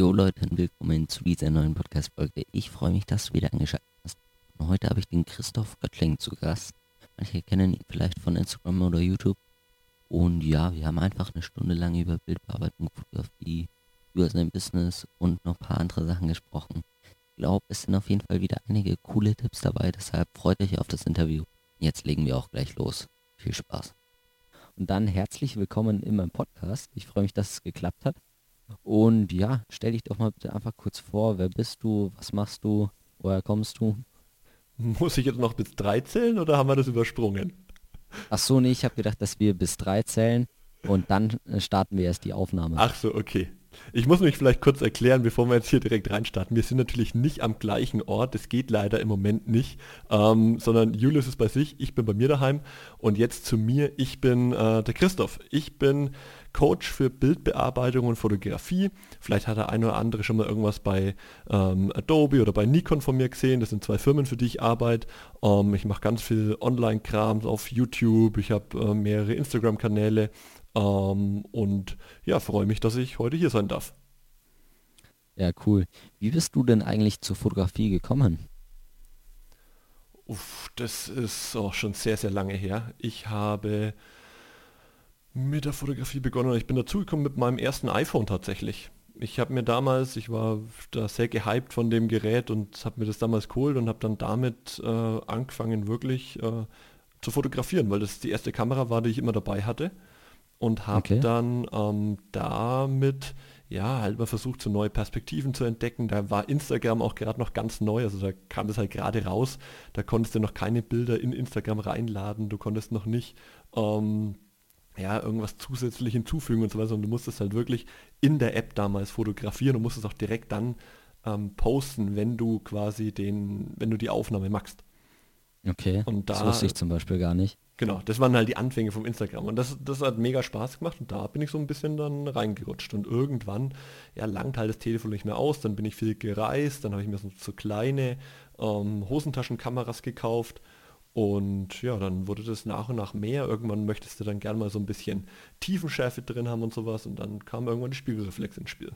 Jo Leute willkommen zu dieser neuen Podcast-Folge. Ich freue mich, dass du wieder eingeschaltet hast. Und heute habe ich den Christoph Göttling zu Gast. Manche kennen ihn vielleicht von Instagram oder YouTube. Und ja, wir haben einfach eine Stunde lang über Bildbearbeitung, Fotografie, über sein Business und noch ein paar andere Sachen gesprochen. Ich glaube, es sind auf jeden Fall wieder einige coole Tipps dabei, deshalb freut euch auf das Interview. Jetzt legen wir auch gleich los. Viel Spaß. Und dann herzlich willkommen in meinem Podcast. Ich freue mich, dass es geklappt hat. Und ja, stell dich doch mal bitte einfach kurz vor. Wer bist du? Was machst du? Woher kommst du? Muss ich jetzt noch bis drei zählen oder haben wir das übersprungen? Ach so, nee, ich habe gedacht, dass wir bis drei zählen und dann äh, starten wir erst die Aufnahme. Ach so, okay. Ich muss mich vielleicht kurz erklären, bevor wir jetzt hier direkt reinstarten. Wir sind natürlich nicht am gleichen Ort, das geht leider im Moment nicht, ähm, sondern Julius ist bei sich, ich bin bei mir daheim und jetzt zu mir, ich bin äh, der Christoph. Ich bin Coach für Bildbearbeitung und Fotografie. Vielleicht hat der eine oder andere schon mal irgendwas bei ähm, Adobe oder bei Nikon von mir gesehen. Das sind zwei Firmen, für die ich arbeite. Ähm, ich mache ganz viel Online-Kram auf YouTube. Ich habe äh, mehrere Instagram-Kanäle ähm, und ja, freue mich, dass ich heute hier sein darf. Ja, cool. Wie bist du denn eigentlich zur Fotografie gekommen? Uff, das ist auch schon sehr, sehr lange her. Ich habe mit der Fotografie begonnen. Ich bin dazugekommen mit meinem ersten iPhone tatsächlich. Ich habe mir damals, ich war da sehr gehypt von dem Gerät und habe mir das damals geholt und habe dann damit äh, angefangen wirklich äh, zu fotografieren, weil das die erste Kamera war, die ich immer dabei hatte und habe okay. dann ähm, damit ja halt mal versucht, so neue Perspektiven zu entdecken. Da war Instagram auch gerade noch ganz neu, also da kam das halt gerade raus. Da konntest du noch keine Bilder in Instagram reinladen, du konntest noch nicht ähm, ja, irgendwas zusätzlich hinzufügen und so weiter. Und du musstest halt wirklich in der App damals fotografieren und musstest auch direkt dann ähm, posten, wenn du quasi den, wenn du die Aufnahme machst. Okay. Und da, das wusste ich zum Beispiel gar nicht. Genau, das waren halt die Anfänge vom Instagram. Und das, das hat mega Spaß gemacht und da bin ich so ein bisschen dann reingerutscht. Und irgendwann, ja, langt halt das Telefon nicht mehr aus, dann bin ich viel gereist, dann habe ich mir so, so kleine ähm, Hosentaschenkameras gekauft und ja, dann wurde das nach und nach mehr. Irgendwann möchtest du dann gern mal so ein bisschen Tiefenschärfe drin haben und sowas. Und dann kam irgendwann die Spiegelreflex ins Spiel.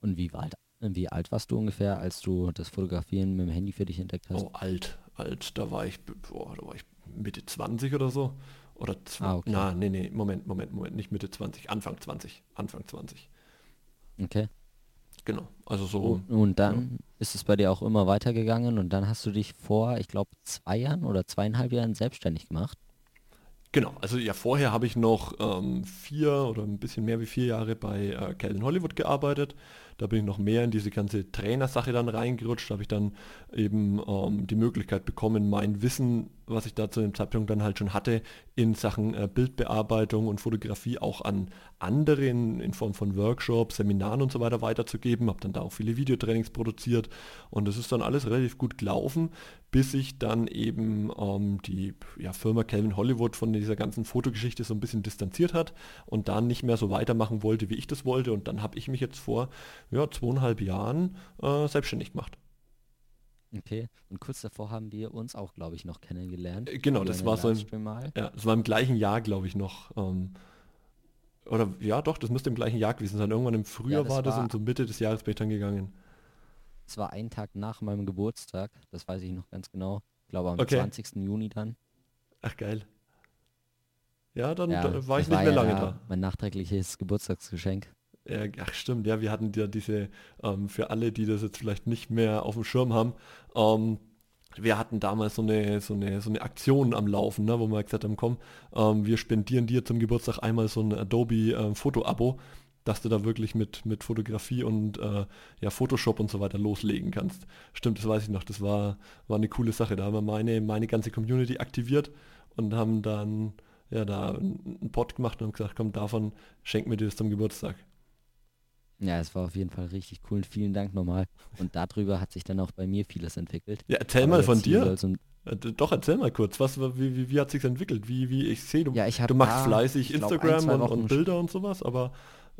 Und wie alt, wie alt warst du ungefähr, als du das Fotografieren mit dem Handy für dich entdeckt hast? Oh, alt, alt. Da war ich, boah, da war ich Mitte 20 oder so. Oder ah, okay. na, nee, nee, Moment, Moment, Moment, nicht Mitte 20, Anfang 20, Anfang 20. Okay. Genau, also so. Und, und dann ja. ist es bei dir auch immer weitergegangen und dann hast du dich vor, ich glaube, zwei Jahren oder zweieinhalb Jahren selbstständig gemacht. Genau, also ja, vorher habe ich noch ähm, vier oder ein bisschen mehr wie vier Jahre bei äh, Calvin Hollywood gearbeitet. Da bin ich noch mehr in diese ganze Trainersache dann reingerutscht. Da habe ich dann eben ähm, die Möglichkeit bekommen, mein Wissen, was ich da zu dem Zeitpunkt dann halt schon hatte, in Sachen äh, Bildbearbeitung und Fotografie auch an andere in, in, Form von Workshops, Seminaren und so weiter weiterzugeben. Habe dann da auch viele Videotrainings produziert und das ist dann alles relativ gut gelaufen, bis sich dann eben ähm, die ja, Firma Calvin Hollywood von dieser ganzen Fotogeschichte so ein bisschen distanziert hat und dann nicht mehr so weitermachen wollte, wie ich das wollte. Und dann habe ich mich jetzt vor ja, zweieinhalb Jahren äh, selbstständig gemacht. Okay, und kurz davor haben wir uns auch, glaube ich, noch kennengelernt. Äh, genau, das war so im, ja, das war im gleichen Jahr, glaube ich, noch. Ähm, oder ja, doch, das müsste im gleichen Jahr gewesen sein. Irgendwann im Frühjahr ja, das war das und so Mitte des Jahres bin ich dann gegangen. Es war ein Tag nach meinem Geburtstag, das weiß ich noch ganz genau. Ich glaube am okay. 20. Juni dann. Ach geil. Ja, dann ja, da war ich nicht mehr lange ja da. Mein nachträgliches Geburtstagsgeschenk. Ja, ach stimmt, ja, wir hatten ja diese, ähm, für alle, die das jetzt vielleicht nicht mehr auf dem Schirm haben, ähm, wir hatten damals so eine, so eine, so eine Aktion am Laufen, ne, wo wir gesagt haben, komm, ähm, wir spendieren dir zum Geburtstag einmal so ein Adobe äh, Foto-Abo, dass du da wirklich mit, mit Fotografie und äh, ja, Photoshop und so weiter loslegen kannst. Stimmt, das weiß ich noch, das war, war eine coole Sache. Da haben wir meine, meine ganze Community aktiviert und haben dann ja da einen Pod gemacht und haben gesagt, komm, davon schenk mir dir das zum Geburtstag. Ja, es war auf jeden Fall richtig cool. Vielen Dank nochmal. Und darüber hat sich dann auch bei mir vieles entwickelt. Ja, erzähl Aber mal von dir. Äh, Doch, erzähl mal kurz. Was, wie, wie, wie hat sich entwickelt? Wie, wie ich sehe, du, ja, ich du machst da, fleißig Instagram glaub, und, und, Bilder und sowas, aber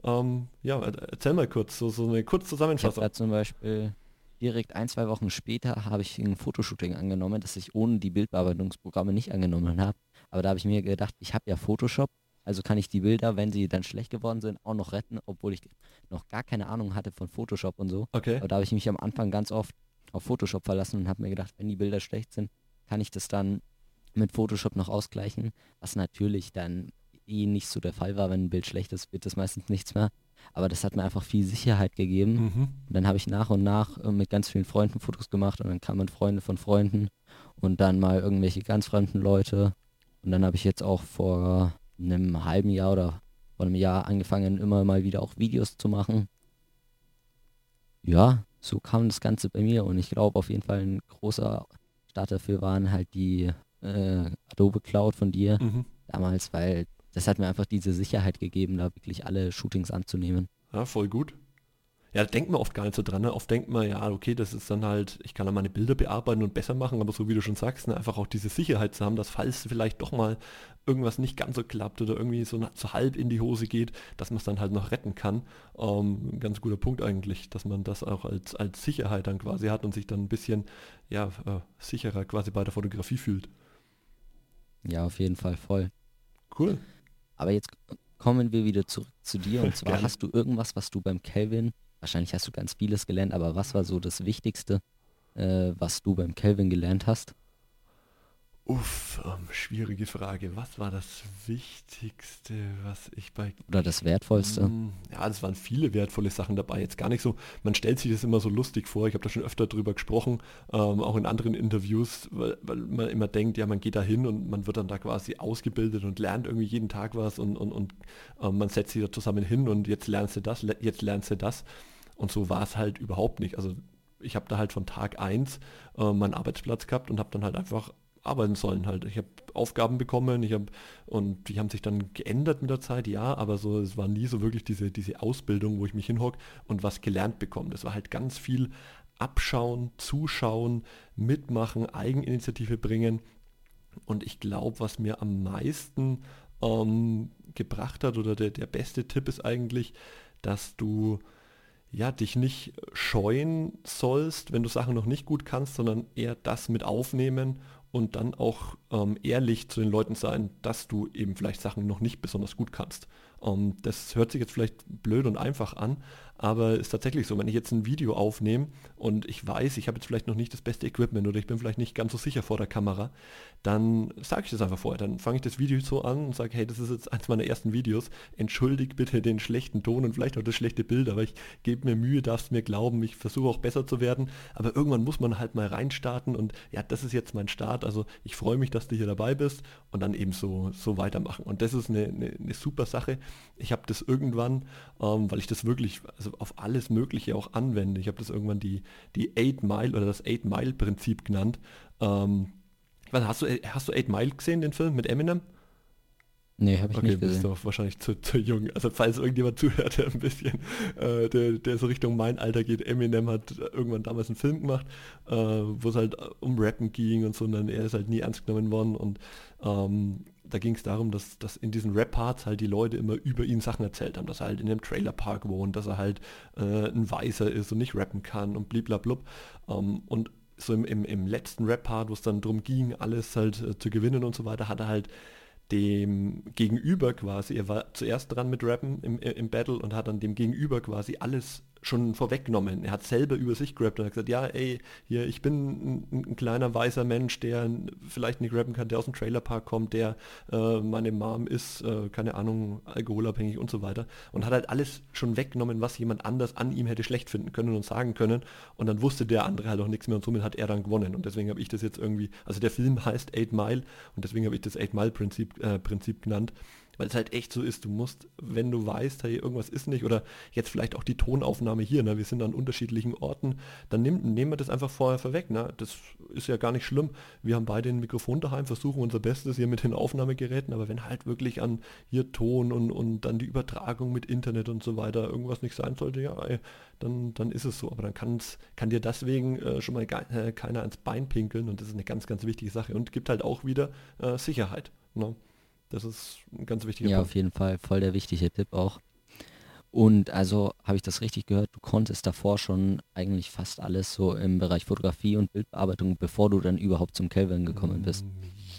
ähm, ja, erzähl mal kurz, so, so eine kurze Zusammenfassung. Ich zum Beispiel direkt ein, zwei Wochen später habe ich ein Fotoshooting angenommen, das ich ohne die Bildbearbeitungsprogramme nicht angenommen habe. Aber da habe ich mir gedacht, ich habe ja Photoshop Also kann ich die Bilder, wenn sie dann schlecht geworden sind, auch noch retten, obwohl ich noch gar keine Ahnung hatte von Photoshop und so. Okay. Aber da habe ich mich am Anfang ganz oft auf Photoshop verlassen und habe mir gedacht, wenn die Bilder schlecht sind, kann ich das dann mit Photoshop noch ausgleichen, was natürlich dann eh nicht so der Fall war. Wenn ein Bild schlecht ist, wird das meistens nichts mehr. Aber das hat mir einfach viel Sicherheit gegeben. Mhm. Und dann habe ich nach und nach äh, mit ganz vielen Freunden Fotos gemacht und dann kamen Freunde von Freunden und dann mal irgendwelche ganz fremden Leute. Und dann habe ich jetzt auch vor einem halben Jahr oder vor einem Jahr angefangen, immer mal wieder auch Videos zu machen. Ja, so kam das Ganze bei mir und ich glaube auf jeden Fall ein großer Start dafür waren halt die äh, Adobe Cloud von dir Mhm. damals, weil das hat mir einfach diese Sicherheit gegeben, da wirklich alle Shootings anzunehmen. Ja, voll gut. Ja, da denkt man oft gar nicht so dran. Ne? Oft denkt man, ja, okay, das ist dann halt, ich kann dann meine Bilder bearbeiten und besser machen, aber so wie du schon sagst, ne, einfach auch diese Sicherheit zu haben, dass falls vielleicht doch mal irgendwas nicht ganz so klappt oder irgendwie so, so halb in die Hose geht, dass man es dann halt noch retten kann. Ähm, ein ganz guter Punkt eigentlich, dass man das auch als, als Sicherheit dann quasi hat und sich dann ein bisschen ja, äh, sicherer quasi bei der Fotografie fühlt. Ja, auf jeden Fall voll. Cool. Aber jetzt kommen wir wieder zurück zu dir und zwar hast du irgendwas, was du beim Kelvin, wahrscheinlich hast du ganz vieles gelernt, aber was war so das Wichtigste, äh, was du beim Kelvin gelernt hast? Uff, ähm, schwierige Frage. Was war das Wichtigste, was ich bei Oder das Wertvollste? Mm, Ja, es waren viele wertvolle Sachen dabei. Jetzt gar nicht so, man stellt sich das immer so lustig vor. Ich habe da schon öfter drüber gesprochen, ähm, auch in anderen Interviews, weil, weil man immer denkt, ja, man geht da hin und man wird dann da quasi ausgebildet und lernt irgendwie jeden Tag was und, und, und ähm, man setzt sich da zusammen hin und jetzt lernst du das, jetzt lernst du das. Und so war es halt überhaupt nicht. Also ich habe da halt von Tag 1 äh, meinen Arbeitsplatz gehabt und habe dann halt einfach arbeiten sollen halt. Ich habe Aufgaben bekommen, ich habe und die haben sich dann geändert mit der Zeit, ja, aber so es war nie so wirklich diese diese Ausbildung, wo ich mich hinhock und was gelernt bekomme. Das war halt ganz viel abschauen, zuschauen, mitmachen, Eigeninitiative bringen und ich glaube, was mir am meisten ähm, gebracht hat oder der, der beste Tipp ist eigentlich, dass du ja, dich nicht scheuen sollst, wenn du Sachen noch nicht gut kannst, sondern eher das mit aufnehmen und dann auch ähm, ehrlich zu den Leuten sein, dass du eben vielleicht Sachen noch nicht besonders gut kannst. Ähm, das hört sich jetzt vielleicht blöd und einfach an, aber ist tatsächlich so, wenn ich jetzt ein Video aufnehme und ich weiß, ich habe jetzt vielleicht noch nicht das beste Equipment oder ich bin vielleicht nicht ganz so sicher vor der Kamera, dann sage ich das einfach vorher. Dann fange ich das Video so an und sage, hey, das ist jetzt eins meiner ersten Videos. Entschuldigt bitte den schlechten Ton und vielleicht auch das schlechte Bild, aber ich gebe mir Mühe, darfst mir glauben, ich versuche auch besser zu werden. Aber irgendwann muss man halt mal reinstarten und ja, das ist jetzt mein Start. Also ich freue mich, dass du hier dabei bist und dann eben so, so weitermachen. Und das ist eine, eine, eine super Sache. Ich habe das irgendwann, ähm, weil ich das wirklich also auf alles Mögliche auch anwende. Ich habe das irgendwann die, die 8 Mile oder das 8 Mile Prinzip genannt. Ähm, hast du, hast du 8 Mile gesehen, den Film mit Eminem? Nee, habe ich Okay, nicht bist gesehen. du wahrscheinlich zu, zu jung. Also falls irgendjemand zuhört, der ein bisschen, äh, der, der so Richtung mein Alter geht, Eminem hat irgendwann damals einen Film gemacht, äh, wo es halt um Rappen ging und so, und dann er ist halt nie ernst genommen worden und ähm, da ging es darum, dass, dass in diesen Rap-Parts halt die Leute immer über ihn Sachen erzählt haben, dass er halt in einem Trailerpark wohnt, dass er halt äh, ein Weißer ist und nicht rappen kann und bliblablub. Ähm, und so im, im, im letzten Rap-Part, wo es dann darum ging, alles halt äh, zu gewinnen und so weiter, hat er halt dem Gegenüber quasi, er war zuerst dran mit Rappen im, im Battle und hat dann dem Gegenüber quasi alles schon vorweggenommen. Er hat selber über sich gerappt und hat gesagt, ja, ey, hier, ich bin ein, ein kleiner weißer Mensch, der vielleicht nicht rappen kann, der aus dem Trailerpark kommt, der äh, meine Mom ist, äh, keine Ahnung, alkoholabhängig und so weiter. Und hat halt alles schon weggenommen, was jemand anders an ihm hätte schlecht finden können und sagen können. Und dann wusste der andere halt auch nichts mehr und somit hat er dann gewonnen. Und deswegen habe ich das jetzt irgendwie, also der Film heißt Eight Mile und deswegen habe ich das Eight Mile Prinzip, äh, Prinzip genannt weil es halt echt so ist, du musst, wenn du weißt, hey, irgendwas ist nicht, oder jetzt vielleicht auch die Tonaufnahme hier, ne, wir sind an unterschiedlichen Orten, dann nimm, nehmen wir das einfach vorher vorweg, ne, das ist ja gar nicht schlimm, wir haben beide ein Mikrofon daheim, versuchen unser Bestes hier mit den Aufnahmegeräten, aber wenn halt wirklich an hier Ton und, und dann die Übertragung mit Internet und so weiter irgendwas nicht sein sollte, ja, ey, dann, dann ist es so, aber dann kann's, kann dir deswegen äh, schon mal äh, keiner ans Bein pinkeln und das ist eine ganz, ganz wichtige Sache und gibt halt auch wieder äh, Sicherheit, ne. Das ist ein ganz wichtiger Ja, Punkt. auf jeden Fall voll der wichtige Tipp auch. Und also habe ich das richtig gehört, du konntest davor schon eigentlich fast alles so im Bereich Fotografie und Bildbearbeitung, bevor du dann überhaupt zum Kelvin gekommen bist. Mm,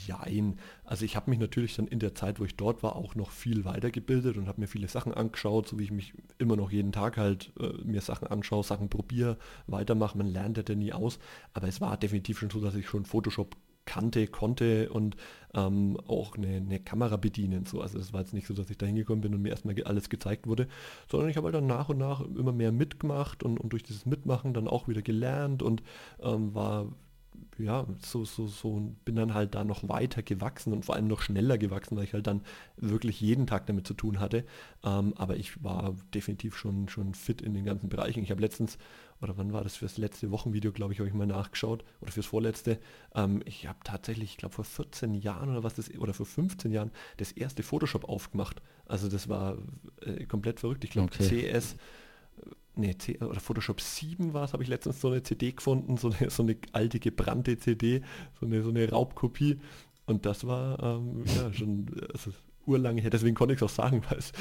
Jein. Also ich habe mich natürlich dann in der Zeit, wo ich dort war, auch noch viel weitergebildet und habe mir viele Sachen angeschaut, so wie ich mich immer noch jeden Tag halt äh, mir Sachen anschaue, Sachen probiere, weitermache. Man lernt ja nie aus. Aber es war definitiv schon so, dass ich schon Photoshop kannte, konnte und ähm, auch eine, eine, Kamera bedienen. So. Also das war jetzt nicht so, dass ich da hingekommen bin und mir erstmal alles gezeigt wurde, sondern ich habe halt dann nach und nach immer mehr mitgemacht und, und durch dieses Mitmachen dann auch wieder gelernt und ähm, war ja, so, so, so, bin dann halt da noch weiter gewachsen und vor allem noch schneller gewachsen, weil ich halt dann wirklich jeden Tag damit zu tun hatte. Ähm, aber ich war definitiv schon, schon fit in den ganzen Bereichen. Ich habe letztens, oder wann war das fürs letzte Wochenvideo, glaube ich, habe ich mal nachgeschaut, oder fürs vorletzte. Ähm, ich habe tatsächlich, ich glaube vor 14 Jahren oder was das, oder vor 15 Jahren das erste Photoshop aufgemacht. Also das war äh, komplett verrückt. Ich glaube okay. CS nee, C oder Photoshop 7 war es, habe ich letztens so eine CD gefunden, so eine, so eine alte gebrannte CD, so eine, so eine Raubkopie. Und das war ähm, ja schon, also urlange her, deswegen konnte ich es auch sagen, weil es,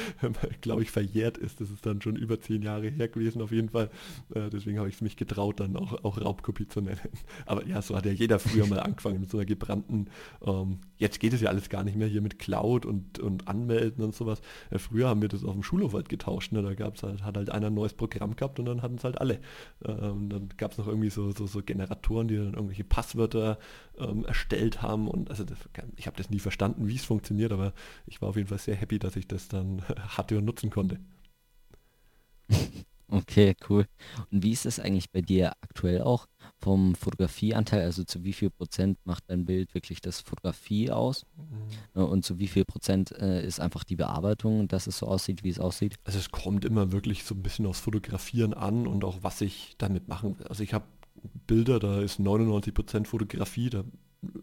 glaube ich, verjährt ist. Das ist dann schon über zehn Jahre her gewesen auf jeden Fall. Äh, deswegen habe ich es mich getraut, dann auch, auch Raubkopie zu nennen. Aber ja, so hat ja jeder früher mal angefangen mit so einer gebrannten, ähm, jetzt geht es ja alles gar nicht mehr hier mit Cloud und, und Anmelden und sowas. Ja, früher haben wir das auf dem Schulhof halt getauscht. Ne? Da gab's halt, hat halt einer ein neues Programm gehabt und dann hatten es halt alle. Ähm, dann gab es noch irgendwie so, so, so, Generatoren, die dann irgendwelche Passwörter ähm, erstellt haben. Und also das, ich habe das nie verstanden, wie es funktioniert, aber ich war auf jeden Fall sehr happy, dass ich das dann hatte und nutzen konnte. Okay, cool. Und wie ist das eigentlich bei dir aktuell auch vom Fotografieanteil? Also zu wie viel Prozent macht dein Bild wirklich das Fotografie aus? Mhm. Und zu wie viel Prozent äh, ist einfach die Bearbeitung, dass es so aussieht, wie es aussieht? Also es kommt immer wirklich so ein bisschen aufs Fotografieren an und auch was ich damit machen will. Also ich habe Bilder, da ist 99 Prozent Fotografie, da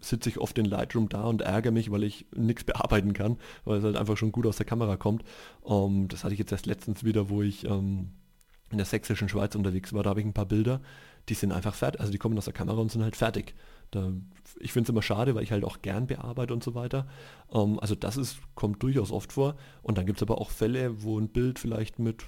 sitze ich oft in Lightroom da und ärgere mich, weil ich nichts bearbeiten kann, weil es halt einfach schon gut aus der Kamera kommt. Um, ähm, das hatte ich jetzt erst letztens wieder, wo ich ähm, in der sächsischen Schweiz unterwegs war, da habe ich ein paar Bilder, die sind einfach fertig, also die kommen aus der Kamera und sind halt fertig. Da, ich finde es immer schade, weil ich halt auch gern bearbeite und so weiter. Ähm, also das ist, kommt durchaus oft vor. Und dann gibt es aber auch Fälle, wo ein Bild vielleicht mit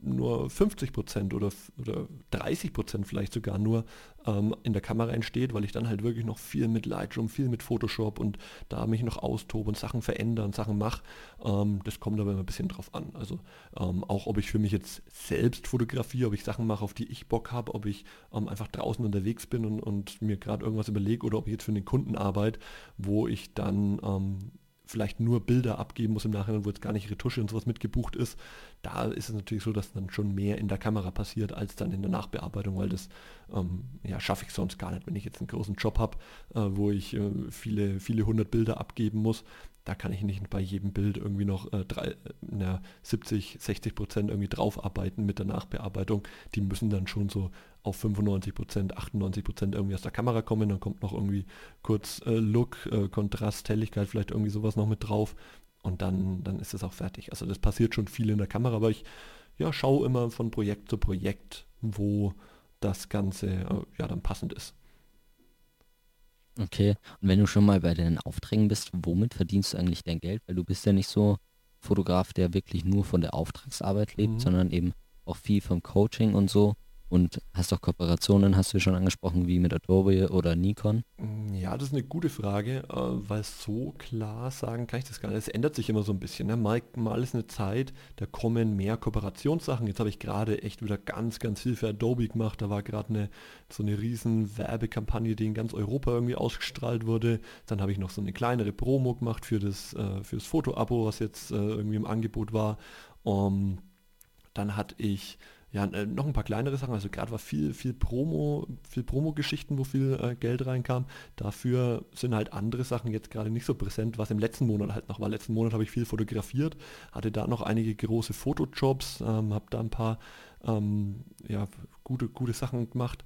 nur 50% oder, oder 30% vielleicht sogar nur ähm, in der Kamera entsteht, weil ich dann halt wirklich noch viel mit Lightroom, viel mit Photoshop und da mich noch austobe und Sachen verändere und Sachen mache. Ähm, das kommt aber immer ein bisschen drauf an. Also ähm, auch ob ich für mich jetzt selbst fotografiere, ob ich Sachen mache, auf die ich Bock habe, ob ich ähm, einfach draußen unterwegs bin und, und mir gerade irgendwas überlege oder ob ich jetzt für den Kunden arbeite, wo ich dann ähm, vielleicht nur Bilder abgeben muss im Nachhinein, wo jetzt gar nicht Retusche und sowas mitgebucht ist, da ist es natürlich so, dass dann schon mehr in der Kamera passiert als dann in der Nachbearbeitung, weil das ähm, ja, schaffe ich sonst gar nicht, wenn ich jetzt einen großen Job habe, äh, wo ich äh, viele, viele hundert Bilder abgeben muss. Da kann ich nicht bei jedem Bild irgendwie noch äh, drei, na, 70, 60 Prozent irgendwie draufarbeiten mit der Nachbearbeitung. Die müssen dann schon so auf 95 Prozent, 98 Prozent irgendwie aus der Kamera kommen. Dann kommt noch irgendwie kurz äh, Look, äh, Kontrast, Helligkeit, vielleicht irgendwie sowas noch mit drauf. Und dann, dann ist es auch fertig. Also das passiert schon viel in der Kamera, aber ich ja, schaue immer von Projekt zu Projekt, wo das Ganze äh, ja dann passend ist. Okay, und wenn du schon mal bei den Aufträgen bist, womit verdienst du eigentlich dein Geld? Weil du bist ja nicht so Fotograf, der wirklich nur von der Auftragsarbeit lebt, mhm. sondern eben auch viel vom Coaching und so. Und hast auch Kooperationen, hast du schon angesprochen, wie mit Adobe oder Nikon? Ja, das ist eine gute Frage, äh, weil so klar sagen kann ich das gar nicht. Es ändert sich immer so ein bisschen. Ne? Mal, mal ist eine Zeit, da kommen mehr Kooperationssachen. Jetzt habe ich gerade echt wieder ganz, ganz viel für Adobe gemacht. Da war gerade eine, so eine riesen Werbekampagne, die in ganz Europa irgendwie ausgestrahlt wurde. Dann habe ich noch so eine kleinere Promo gemacht für das, äh, für das Foto-Abo, was jetzt äh, irgendwie im Angebot war. Um, dann hatte ich ja, äh, noch ein paar kleinere Sachen. Also gerade war viel, viel Promo, viel Promo-Geschichten, wo viel äh, Geld reinkam. Dafür sind halt andere Sachen jetzt gerade nicht so präsent, was im letzten Monat halt noch war. Letzten Monat habe ich viel fotografiert, hatte da noch einige große Fotojobs, ähm, habe da ein paar ähm, ja, gute, gute Sachen gemacht.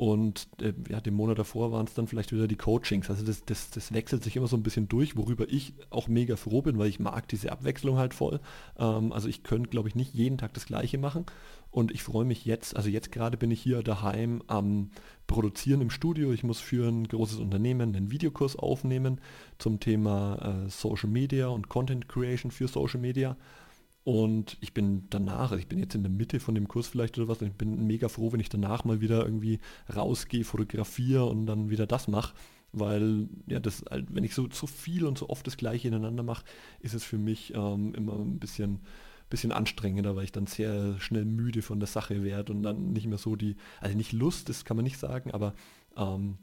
Und äh, ja, den Monat davor waren es dann vielleicht wieder die Coachings. Also das, das, das wechselt sich immer so ein bisschen durch, worüber ich auch mega froh bin, weil ich mag diese Abwechslung halt voll. Ähm, also ich könnte, glaube ich, nicht jeden Tag das gleiche machen. Und ich freue mich jetzt, also jetzt gerade bin ich hier daheim am Produzieren im Studio. Ich muss für ein großes Unternehmen einen Videokurs aufnehmen zum Thema äh, Social Media und Content Creation für Social Media. Und ich bin danach, also ich bin jetzt in der Mitte von dem Kurs vielleicht oder was, und ich bin mega froh, wenn ich danach mal wieder irgendwie rausgehe, fotografiere und dann wieder das mache. weil ja das halt, wenn ich so, so viel und so oft das gleiche ineinander mache, ist es für mich ähm, immer ein bisschen bisschen anstrengender, weil ich dann sehr schnell müde von der Sache werde und dann nicht mehr so die, also nicht Lust, das kann man nicht sagen, aber ähm,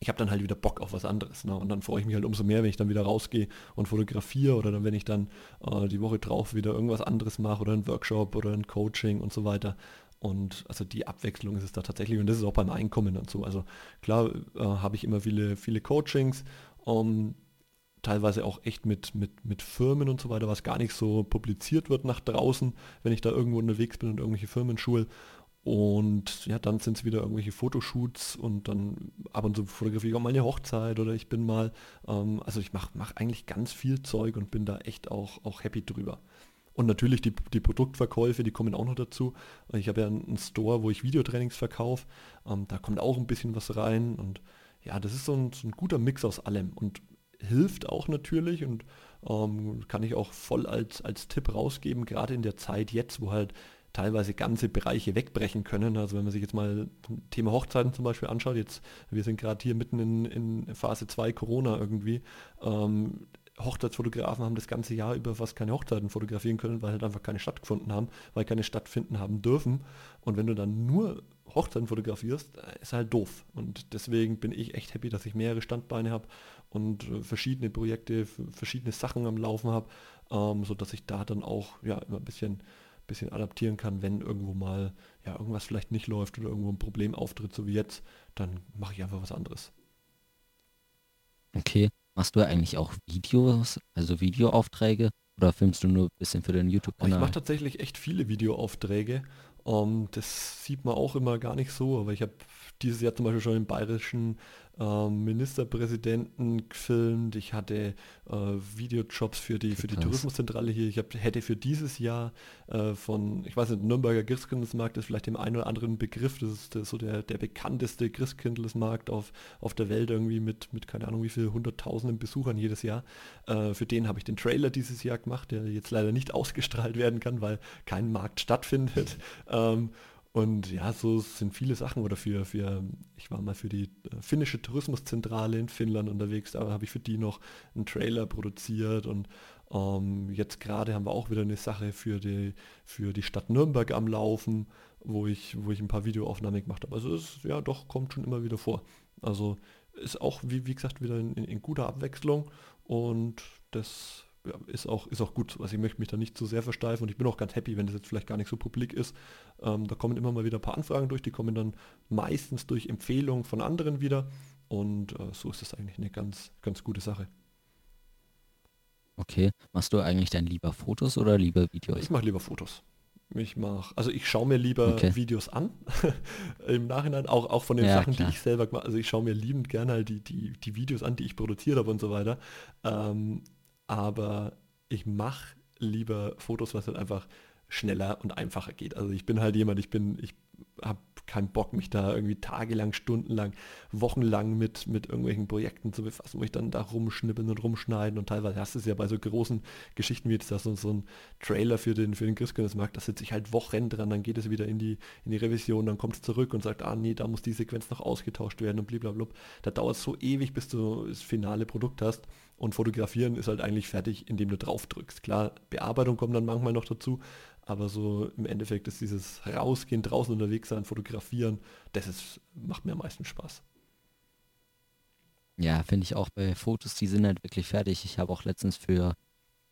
ich habe dann halt wieder Bock auf was anderes. Ne? Und dann freue ich mich halt umso mehr, wenn ich dann wieder rausgehe und fotografiere oder dann, wenn ich dann äh, die Woche drauf wieder irgendwas anderes mache oder ein Workshop oder ein Coaching und so weiter. Und also die Abwechslung ist es da tatsächlich und das ist auch beim Einkommen und so. Also klar äh, habe ich immer viele, viele Coachings, um, teilweise auch echt mit, mit, mit Firmen und so weiter, was gar nicht so publiziert wird nach draußen, wenn ich da irgendwo unterwegs bin und irgendwelche Firmen schul. Und ja, dann sind es wieder irgendwelche Fotoshoots und dann ab und zu fotografiere ich auch mal eine Hochzeit oder ich bin mal, ähm, also ich mache mach eigentlich ganz viel Zeug und bin da echt auch, auch happy drüber. Und natürlich die, die Produktverkäufe, die kommen auch noch dazu. Ich habe ja einen Store, wo ich Videotrainings verkaufe. Ähm, da kommt auch ein bisschen was rein. Und ja, das ist so ein, so ein guter Mix aus allem und hilft auch natürlich und ähm, kann ich auch voll als, als Tipp rausgeben, gerade in der Zeit jetzt, wo halt teilweise ganze Bereiche wegbrechen können. Also wenn man sich jetzt mal Thema Hochzeiten zum Beispiel anschaut, jetzt, wir sind gerade hier mitten in, in Phase 2 Corona irgendwie, ähm, Hochzeitsfotografen haben das ganze Jahr über fast keine Hochzeiten fotografieren können, weil halt einfach keine stattgefunden haben, weil keine stattfinden haben dürfen. Und wenn du dann nur Hochzeiten fotografierst, äh, ist halt doof. Und deswegen bin ich echt happy, dass ich mehrere Standbeine habe und äh, verschiedene Projekte, verschiedene Sachen am Laufen habe, ähm, sodass ich da dann auch ja immer ein bisschen bisschen adaptieren kann, wenn irgendwo mal ja irgendwas vielleicht nicht läuft oder irgendwo ein Problem auftritt, so wie jetzt, dann mache ich einfach was anderes. Okay, machst du eigentlich auch Videos, also Videoaufträge oder filmst du nur ein bisschen für den YouTube-Kanal? Ich mache tatsächlich echt viele Videoaufträge. Um, ähm, das sieht man auch immer gar nicht so, aber ich habe dieses Jahr zum Beispiel schon den bayerischen ähm, Ministerpräsidenten gefilmt. Ich hatte äh, Videojobs für die, für die Tourismuszentrale hier. Ich hab, hätte für dieses Jahr äh, von, ich weiß nicht, Nürnberger Christkindlesmarkt ist vielleicht dem einen oder anderen Begriff. Das ist, das so der, der bekannteste Christkindlesmarkt auf, auf der Welt irgendwie mit, mit keine Ahnung wie viel, hunderttausenden Besuchern jedes Jahr. Äh, für den habe ich den Trailer dieses Jahr gemacht, der jetzt leider nicht ausgestrahlt werden kann, weil kein Markt stattfindet. Ähm, und ja, so sind viele Sachen oder für, für ich war mal für die äh, finnische Tourismuszentrale in Finnland unterwegs, da habe ich für die noch einen Trailer produziert und ähm, jetzt gerade haben wir auch wieder eine Sache für die, für die Stadt Nürnberg am Laufen, wo ich, wo ich ein paar Videoaufnahmen gemacht habe. Also es ja doch kommt schon immer wieder vor. Also ist auch, wie, wie gesagt, wieder in, in guter Abwechslung und das ja, ist, auch, ist auch gut. Also ich möchte mich da nicht zu sehr versteifen und ich bin auch ganz happy, wenn das jetzt vielleicht gar nicht so publik ist. Ähm, da kommen immer mal wieder ein paar Anfragen durch, die kommen dann meistens durch Empfehlungen von anderen wieder und äh, so ist das eigentlich eine ganz, ganz gute Sache. Okay, machst du eigentlich dann lieber Fotos oder lieber Videos? Ich mache lieber Fotos. Ich mache, also ich schaue mir lieber okay. Videos an im Nachhinein, auch, auch von den ja, Sachen, klar. die ich selber mache. Also ich schaue mir liebend gerne halt die, die, die Videos an, die ich produziert habe und so weiter. Ähm, aber ich mache lieber Fotos, was halt einfach schneller und einfacher geht. Also ich bin halt jemand, ich bin, ich habe keinen Bock, mich da irgendwie tagelang, stundenlang, wochenlang mit, mit irgendwelchen Projekten zu befassen, wo ich dann da rumschnippeln und rumschneiden und teilweise hast du es ja bei so großen Geschichten wie jetzt das so, so ein Trailer für den, für den Christkindlesmarkt, da sitze ich halt Wochen dran, dann geht es wieder in die, in die Revision, dann kommt es zurück und sagt, ah nee, da muss die Sequenz noch ausgetauscht werden und blablabla. Da dauert es so ewig, bis du das finale Produkt hast und fotografieren ist halt eigentlich fertig, indem du drauf drückst. Klar, Bearbeitung kommt dann manchmal noch dazu, aber so im Endeffekt ist dieses Rausgehen, draußen unterwegs sein, fotografieren, das ist, macht mir am meisten Spaß. Ja, finde ich auch bei Fotos, die sind halt wirklich fertig. Ich habe auch letztens für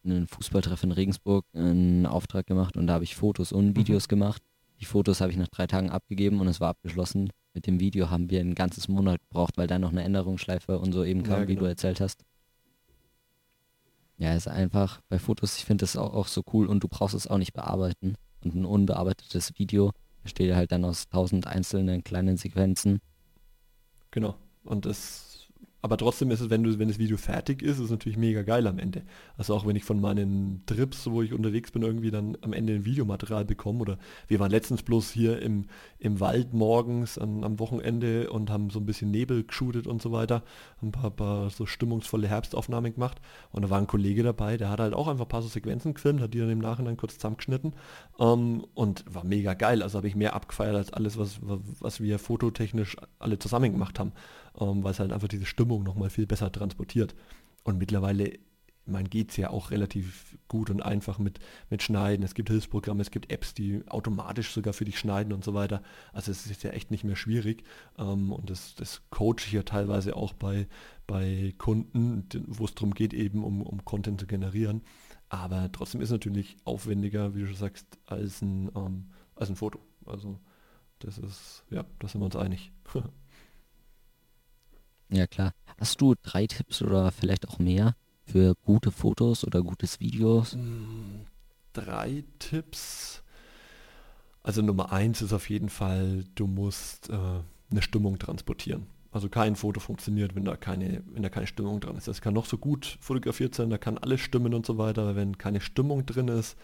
einen Fußballtreff in Regensburg einen Auftrag gemacht und da habe ich Fotos und mhm. Videos mhm. gemacht. Die Fotos habe ich nach drei Tagen abgegeben und es war abgeschlossen. Mit dem Video haben wir ein ganzes Monat gebraucht, weil da noch eine Änderungsschleife und so eben kam, ja, genau. wie du erzählt hast. Ja, ist einfach bei Fotos, ich finde das auch, auch so cool und du brauchst es auch nicht bearbeiten. Und ein unbearbeitetes Video besteht halt dann aus tausend einzelnen kleinen Sequenzen. Genau. Und das aber trotzdem ist es, wenn, du, wenn das Video fertig ist, ist es natürlich mega geil am Ende. Also auch wenn ich von meinen Trips, wo ich unterwegs bin, irgendwie dann am Ende ein Videomaterial bekomme. Oder wir waren letztens bloß hier im, im Wald morgens an, am Wochenende und haben so ein bisschen Nebel geshootet und so weiter. Ein paar, paar so stimmungsvolle Herbstaufnahmen gemacht. Und da war ein Kollege dabei, der hat halt auch einfach ein paar so Sequenzen gefilmt, hat die dann im Nachhinein kurz zusammengeschnitten. Ähm, und war mega geil. Also habe ich mehr abgefeiert als alles, was, was wir fototechnisch alle zusammen gemacht haben. Ähm, weil es halt einfach diese Stimmung nochmal viel besser transportiert. Und mittlerweile man geht es ja auch relativ gut und einfach mit, mit Schneiden. Es gibt Hilfsprogramme, es gibt Apps, die automatisch sogar für dich schneiden und so weiter. Also es ist ja echt nicht mehr schwierig. Ähm, und das, das coache ich ja teilweise auch bei, bei Kunden, wo es darum geht, eben um, um Content zu generieren. Aber trotzdem ist es natürlich aufwendiger, wie du schon sagst, als ein, ähm, als ein Foto. Also das ist, ja, da sind wir uns einig. ja klar. Hast du drei Tipps oder vielleicht auch mehr, für gute Fotos oder gutes Videos? Hm, drei Tipps. Also Nummer eins ist auf jeden Fall, du musst äh, eine Stimmung transportieren. Also kein Foto funktioniert, wenn da keine, wenn da keine Stimmung dran ist. Das kann noch so gut fotografiert sein, da kann alles stimmen und so weiter, aber wenn keine Stimmung drin ist,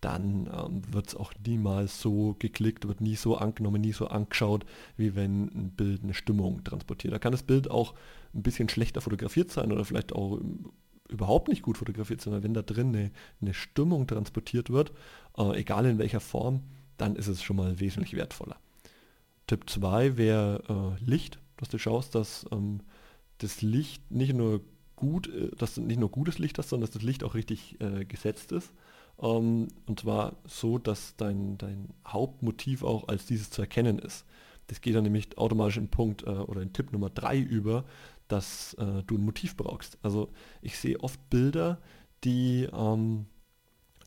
dann ähm, wird es auch niemals so geklickt, wird nie so angenommen, nie so angeschaut, wie wenn ein Bild eine Stimmung transportiert. Da kann das Bild auch ein bisschen schlechter fotografiert sein oder vielleicht auch überhaupt nicht gut fotografiert, sondern wenn da drin eine, eine Stimmung transportiert wird, äh, egal in welcher Form, dann ist es schon mal wesentlich wertvoller. Tipp 2 wäre äh, Licht, dass du schaust, dass ähm, das Licht nicht nur gut, äh, dass du nicht nur gutes Licht hast, sondern dass das Licht auch richtig äh, gesetzt ist. Ähm, und zwar so, dass dein, dein Hauptmotiv auch als dieses zu erkennen ist. Das geht dann nämlich automatisch in Punkt äh, oder in Tipp Nummer 3 über, dass äh, du ein Motiv brauchst. Also ich sehe oft Bilder, die ähm,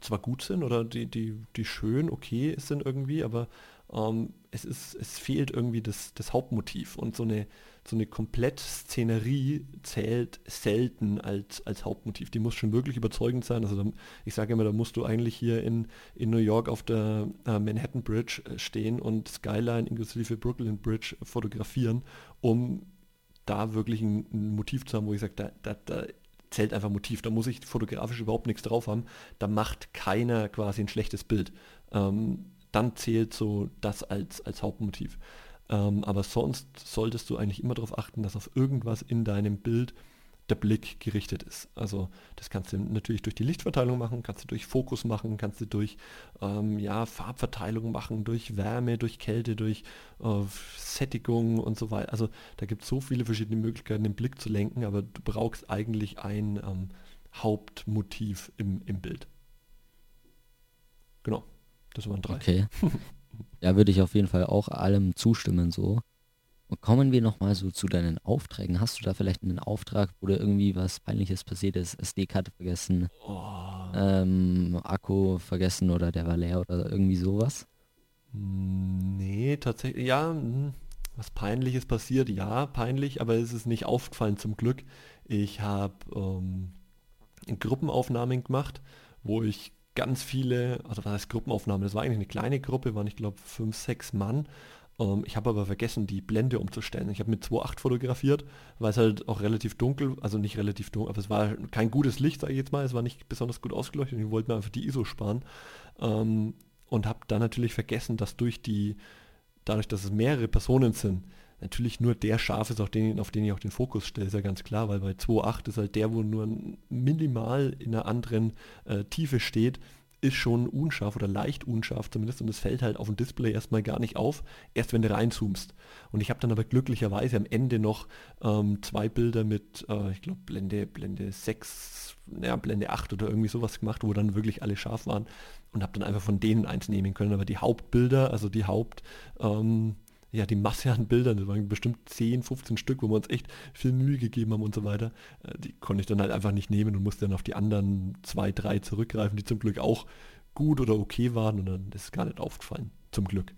zwar gut sind oder die, die, die schön, okay sind irgendwie, aber ähm, es, ist, es fehlt irgendwie das, das Hauptmotiv und so eine, so eine Komplettszenerie zählt selten als, als Hauptmotiv. Die muss schon wirklich überzeugend sein. Also da, ich sage immer, da musst du eigentlich hier in, in New York auf der äh, Manhattan Bridge äh, stehen und Skyline inklusive Brooklyn Bridge fotografieren, um da wirklich ein, ein Motiv zu haben, wo ich sage, da, da, da zählt einfach Motiv, da muss ich fotografisch überhaupt nichts drauf haben, da macht keiner quasi ein schlechtes Bild. Ähm, dann zählt so das als, als Hauptmotiv. Ähm, aber sonst solltest du eigentlich immer darauf achten, dass auf irgendwas in deinem Bild der Blick gerichtet ist. Also das kannst du natürlich durch die Lichtverteilung machen, kannst du durch Fokus machen, kannst du durch ähm, ja, Farbverteilung machen, durch Wärme, durch Kälte, durch äh, Sättigung und so weiter. Also da gibt es so viele verschiedene Möglichkeiten, den Blick zu lenken, aber du brauchst eigentlich ein ähm, Hauptmotiv im, im Bild. Genau, das waren drei. Okay. ja, würde ich auf jeden Fall auch allem zustimmen so. Kommen wir nochmal so zu deinen Aufträgen. Hast du da vielleicht einen Auftrag, wo dir irgendwie was Peinliches passiert ist? SD-Karte vergessen, oh. ähm, Akku vergessen oder der war leer oder irgendwie sowas? Nee, tatsächlich, ja, hm, was Peinliches passiert, ja, peinlich, aber es ist nicht aufgefallen zum Glück. Ich habe ähm, Gruppenaufnahmen gemacht, wo ich ganz viele, also was heißt Gruppenaufnahmen, das war eigentlich eine kleine Gruppe, waren ich glaube fünf, sechs Mann ähm, ich habe aber vergessen, die Blende umzustellen. Ich habe mit 2.8 fotografiert, weil es halt auch relativ dunkel, also nicht relativ dunkel, aber es war kein gutes Licht, sage ich jetzt mal. Es war nicht besonders gut ausgeleuchtet. Ich wollte mir einfach die ISO sparen. Ähm, und habe dann natürlich vergessen, dass durch die, dadurch, dass es mehrere Personen sind, natürlich nur der scharf ist, auf den, auf den ich auch den Fokus stelle, ist ja ganz klar, weil bei 2.8 ist halt der, wo nur minimal in einer anderen äh, Tiefe steht, ist schon unscharf oder leicht unscharf zumindest und es fällt halt auf dem Display erstmal gar nicht auf, erst wenn du reinzoomst. Und ich habe dann aber glücklicherweise am Ende noch ähm, zwei Bilder mit, äh, ich glaube, Blende, Blende 6, ja, Blende 8 oder irgendwie sowas gemacht, wo dann wirklich alle scharf waren und habe dann einfach von denen eins nehmen können. Aber die Hauptbilder, also die Haupt... Ähm, ja, die Masse an Bildern, das waren bestimmt 10, 15 Stück, wo wir uns echt viel Mühe gegeben haben und so weiter, äh, die konnte ich dann halt einfach nicht nehmen und musste dann auf die anderen zwei, drei zurückgreifen, die zum Glück auch gut oder okay waren und dann ist es gar nicht aufgefallen, zum Glück.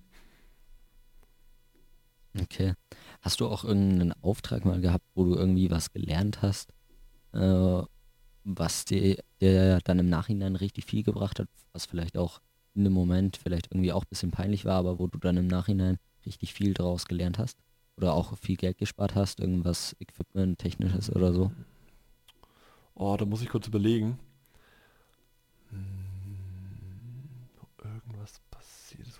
Okay. Hast du auch irgendeinen Auftrag mal gehabt, wo du irgendwie was gelernt hast, äh, was dir, dir dann im Nachhinein richtig viel gebracht hat, was vielleicht auch in dem Moment vielleicht irgendwie auch ein bisschen peinlich war, aber wo du dann im Nachhinein richtig viel daraus gelernt hast? Oder auch viel Geld gespart hast, irgendwas Equipment, technisches oder so? Oh, da muss ich kurz überlegen. Hm, irgendwas passiert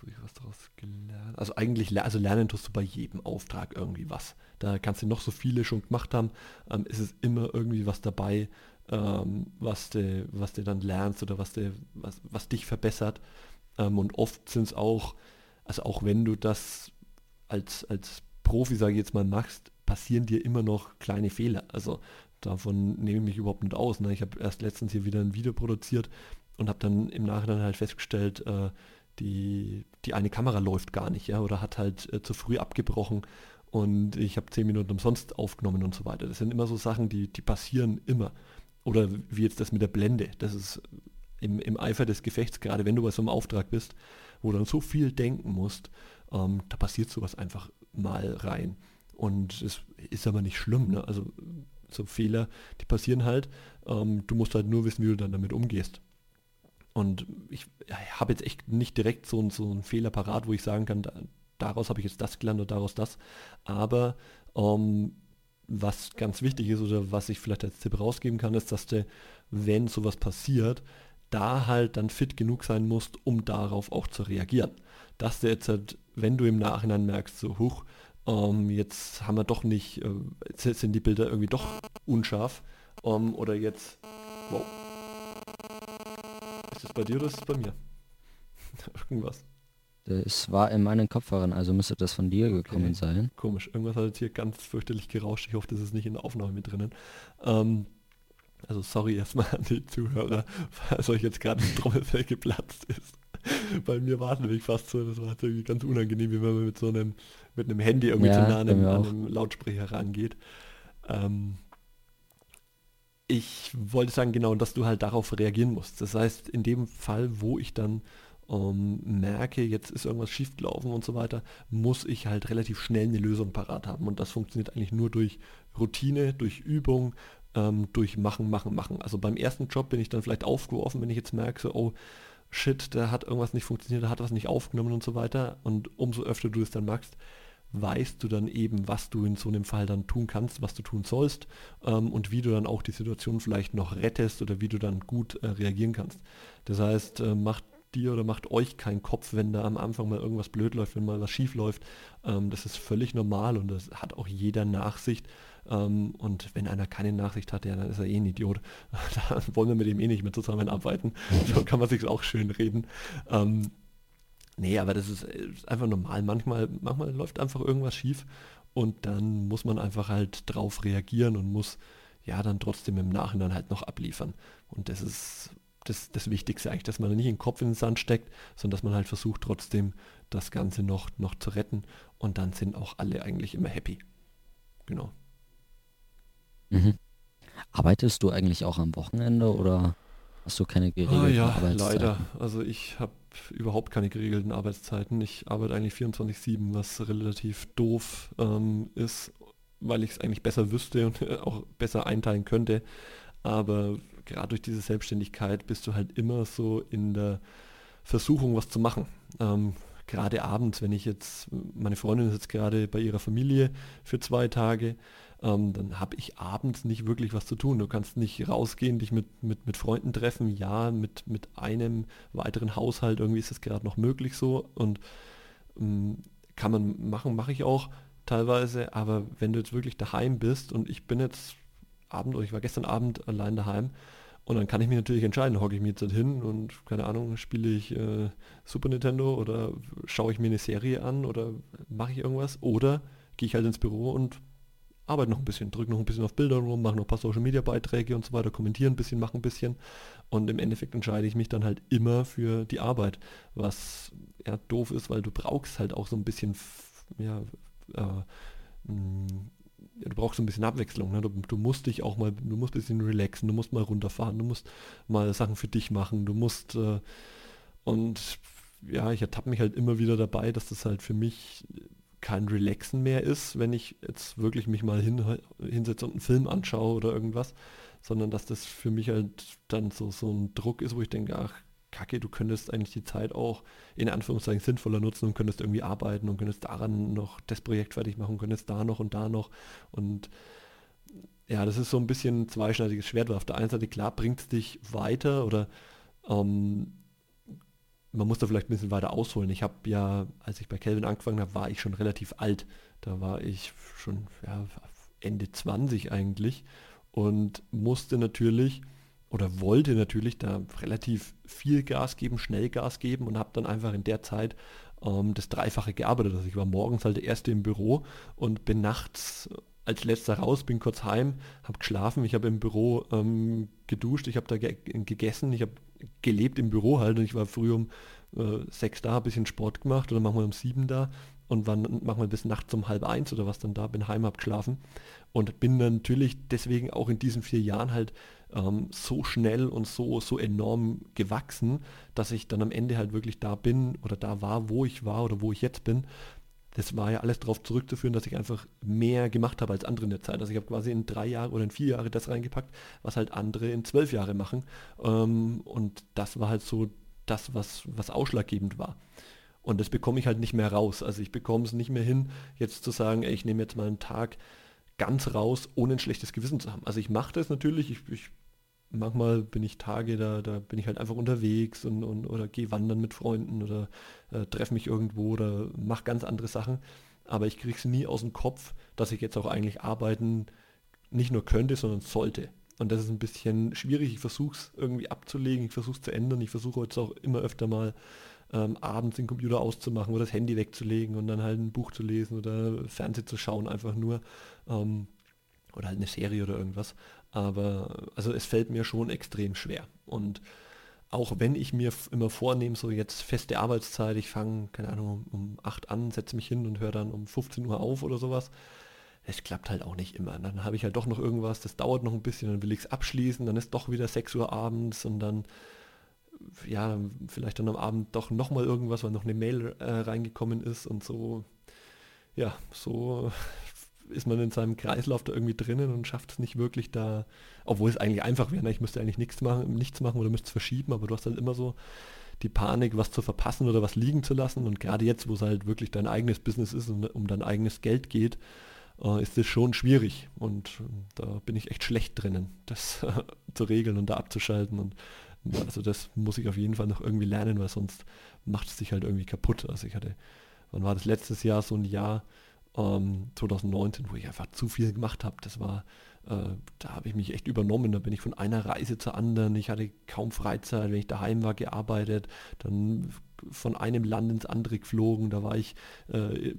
wo ich was daraus gelernt Also eigentlich, also lernen tust du bei jedem Auftrag irgendwie was. Da kannst du noch so viele schon gemacht haben, ähm, ist es immer irgendwie was dabei, ähm, was du was du dann lernst oder was, du, was, was dich verbessert. Ähm, und oft sind es auch, also auch wenn du das als, als Profi, sage ich jetzt mal, machst, passieren dir immer noch kleine Fehler. Also davon nehme ich mich überhaupt nicht aus. Ne? Ich habe erst letztens hier wieder ein Video produziert und habe dann im Nachhinein halt festgestellt, äh, die, die eine Kamera läuft gar nicht, ja, oder hat halt äh, zu früh abgebrochen und ich habe zehn Minuten umsonst aufgenommen und so weiter. Das sind immer so Sachen, die, die passieren immer. Oder wie jetzt das mit der Blende. Das ist im, im Eifer des Gefechts, gerade wenn du bei so einem Auftrag bist, wo du dann so viel denken musst, ähm, da passiert sowas einfach mal rein. Und es ist aber nicht schlimm. Ne? Also so Fehler, die passieren halt. Ähm, du musst halt nur wissen, wie du dann damit umgehst. Und ich habe jetzt echt nicht direkt so, so einen Fehler parat, wo ich sagen kann, da, daraus habe ich jetzt das gelernt und daraus das. Aber ähm, was ganz wichtig ist oder was ich vielleicht als Tipp rausgeben kann, ist, dass du, wenn sowas passiert, da halt dann fit genug sein musst, um darauf auch zu reagieren. Dass du jetzt halt, wenn du im Nachhinein merkst, so, huch, ähm, jetzt haben wir doch nicht, äh, jetzt sind die Bilder irgendwie doch unscharf ähm, oder jetzt, wow, ist das bei dir oder ist das bei mir? Irgendwas. Das war in meinen Kopfhörern, also müsste das von dir gekommen okay. sein. Komisch, irgendwas hat jetzt hier ganz fürchterlich gerauscht. Ich hoffe, das ist nicht in der Aufnahme mit drinnen. Ähm, also sorry erstmal an die Zuhörer, falls euch jetzt gerade ein Trommelfell geplatzt ist. Bei mir war es nämlich fast so, das war jetzt irgendwie ganz unangenehm, wie wenn man mit so einem, mit einem Handy irgendwie ja, zu nah an einem, an einem Lautsprecher rangeht. Ähm, ich wollte sagen, genau, dass du halt darauf reagieren musst. Das heißt, in dem Fall, wo ich dann ähm, merke, jetzt ist irgendwas schiefgelaufen und so weiter, muss ich halt relativ schnell eine Lösung parat haben. Und das funktioniert eigentlich nur durch Routine, durch Übung, ähm, durch Machen, Machen, Machen. Also beim ersten Job bin ich dann vielleicht aufgeworfen, wenn ich jetzt merke, so, oh, shit, da hat irgendwas nicht funktioniert, da hat was nicht aufgenommen und so weiter. Und umso öfter du es dann magst, weißt du dann eben, was du in so einem Fall dann tun kannst, was du tun sollst ähm, und wie du dann auch die Situation vielleicht noch rettest oder wie du dann gut äh, reagieren kannst. Das heißt, äh, macht dir oder macht euch keinen Kopf, wenn da am Anfang mal irgendwas blöd läuft, wenn mal was schief läuft. Ähm, das ist völlig normal und das hat auch jeder Nachsicht. Ähm, und wenn einer keine Nachsicht hat, ja, dann ist er eh ein Idiot. da wollen wir mit ihm eh nicht mehr zusammenarbeiten. so kann man sich auch schön reden. Ähm, nee, aber das ist, ist einfach normal. Manchmal, manchmal läuft einfach irgendwas schief und dann muss man einfach halt drauf reagieren und muss ja dann trotzdem im Nachhinein halt noch abliefern. Und das ist das, das Wichtigste eigentlich, dass man nicht den Kopf in den Sand steckt, sondern dass man halt versucht trotzdem das Ganze noch, noch zu retten und dann sind auch alle eigentlich immer happy. Genau. Mhm. Arbeitest du eigentlich auch am Wochenende oder hast du keine geregelten ah, ja, Arbeitszeiten? leider. Also ich habe überhaupt keine geregelten Arbeitszeiten. Ich arbeite eigentlich 24-7, was relativ doof ähm, ist, weil ich es eigentlich besser wüsste und auch besser einteilen könnte. Aber gerade durch diese Selbstständigkeit bist du halt immer so in der Versuchung, was zu machen. Ähm, gerade abends, wenn ich jetzt, meine Freundin ist jetzt gerade bei ihrer Familie für zwei Tage, ähm, dann habe ich abends nicht wirklich was zu tun. Du kannst nicht rausgehen, dich mit, mit, mit Freunden treffen. Ja, mit, mit einem weiteren Haushalt irgendwie ist das gerade noch möglich so und ähm, kann man machen, mache ich auch teilweise, aber wenn du jetzt wirklich daheim bist und ich bin jetzt Abend oder ich war gestern Abend allein daheim und dann kann ich mich natürlich entscheiden, hocke ich mir jetzt hin und keine Ahnung, spiele ich äh, Super Nintendo oder schaue ich mir eine Serie an oder mache ich irgendwas oder gehe ich halt ins Büro und arbeite noch ein bisschen, drücke noch ein bisschen auf Bilder rum, mache noch ein paar Social Media Beiträge und so weiter, kommentiere ein bisschen, mache ein bisschen und im Endeffekt entscheide ich mich dann halt immer für die Arbeit, was ja doof ist, weil du brauchst halt auch so ein bisschen ja, äh, du brauchst ein bisschen Abwechslung. Ne? Du, du, musst dich auch mal, du musst ein bisschen relaxen, du musst mal runterfahren, du musst mal Sachen für dich machen, du musst äh, und ja, ich ertappe mich halt immer wieder dabei, dass das halt für mich kein Relaxen mehr ist, wenn ich jetzt wirklich mich mal hin, hinsetze und einen Film anschaue oder irgendwas, sondern dass das für mich halt dann so, so ein Druck ist, wo ich denke, ach, Kacke, du könntest eigentlich die Zeit auch in Anführungszeichen sinnvoller nutzen und könntest irgendwie arbeiten und könntest daran noch das Projekt fertig machen, könntest da noch und da noch. Und ja, das ist so ein bisschen zweischneidiges Schwert, weil auf der einen Seite klar bringt es dich weiter oder ähm, man muss da vielleicht ein bisschen weiter ausholen. Ich habe ja, als ich bei Kelvin angefangen habe, war ich schon relativ alt. Da war ich schon ja, Ende 20 eigentlich und musste natürlich oder wollte natürlich da relativ viel Gas geben, schnell Gas geben und habe dann einfach in der Zeit ähm, das Dreifache gearbeitet. Also ich war morgens halt der Erste im Büro und bin nachts als letzter raus, bin kurz heim, habe geschlafen, ich habe im Büro ähm, geduscht, ich habe da ge gegessen, ich habe gelebt im Büro halt und ich war früh um äh, sechs da, ein bisschen Sport gemacht oder manchmal um sieben da und war manchmal bis nachts um halb eins oder was dann da, bin heim, hab geschlafen und bin natürlich deswegen auch in diesen vier Jahren halt ähm, so schnell und so, so enorm gewachsen, dass ich dann am Ende halt wirklich da bin oder da war, wo ich war oder wo ich jetzt bin. Das war ja alles darauf zurückzuführen, dass ich einfach mehr gemacht habe als andere in der Zeit. Also ich habe quasi in drei Jahre oder in vier Jahre das reingepackt, was halt andere in zwölf Jahre machen. Ähm, und das war halt so das, was, was ausschlaggebend war. Und das bekomme ich halt nicht mehr raus. Also ich bekomme es nicht mehr hin, jetzt zu sagen, ey, ich nehme jetzt mal einen Tag ganz raus, ohne ein schlechtes Gewissen zu haben. Also ich mache das natürlich, ich, ich, manchmal bin ich Tage, da, da bin ich halt einfach unterwegs und, und oder gehe wandern mit Freunden oder äh, treffe mich irgendwo oder mache ganz andere Sachen. Aber ich kriege es nie aus dem Kopf, dass ich jetzt auch eigentlich arbeiten nicht nur könnte, sondern sollte. Und das ist ein bisschen schwierig. Ich versuche es irgendwie abzulegen, ich versuche es zu ändern. Ich versuche jetzt auch immer öfter mal ähm, abends den Computer auszumachen oder das Handy wegzulegen und dann halt ein Buch zu lesen oder Fernsehen zu schauen, einfach nur. Ähm, oder halt eine Serie oder irgendwas. Aber also es fällt mir schon extrem schwer. Und auch wenn ich mir immer vornehme, so jetzt feste Arbeitszeit, ich fange, keine Ahnung, um 8 an, setze mich hin und höre dann um 15 Uhr auf oder sowas, es klappt halt auch nicht immer. Dann habe ich halt doch noch irgendwas, das dauert noch ein bisschen, dann will ich es abschließen, dann ist doch wieder 6 Uhr abends und dann, ja, vielleicht dann am Abend doch nochmal irgendwas, weil noch eine Mail äh, reingekommen ist und so, ja, so ist man in seinem Kreislauf da irgendwie drinnen und schafft es nicht wirklich da, obwohl es eigentlich einfach wäre, ne? ich müsste eigentlich nichts machen, nichts machen oder müsste es verschieben, aber du hast halt immer so die Panik, was zu verpassen oder was liegen zu lassen und gerade jetzt, wo es halt wirklich dein eigenes Business ist und um dein eigenes Geld geht, äh, ist es schon schwierig und äh, da bin ich echt schlecht drinnen, das äh, zu regeln und da abzuschalten und also das muss ich auf jeden Fall noch irgendwie lernen, weil sonst macht es sich halt irgendwie kaputt. Also ich hatte, wann war das letztes Jahr so ein Jahr, ähm, 2019, wo ich einfach zu viel gemacht habe. Das war, äh, da habe ich mich echt übernommen. Da bin ich von einer Reise zur anderen. Ich hatte kaum Freizeit. Wenn ich daheim war, gearbeitet. Dann von einem Land ins andere geflogen. Da war ich äh,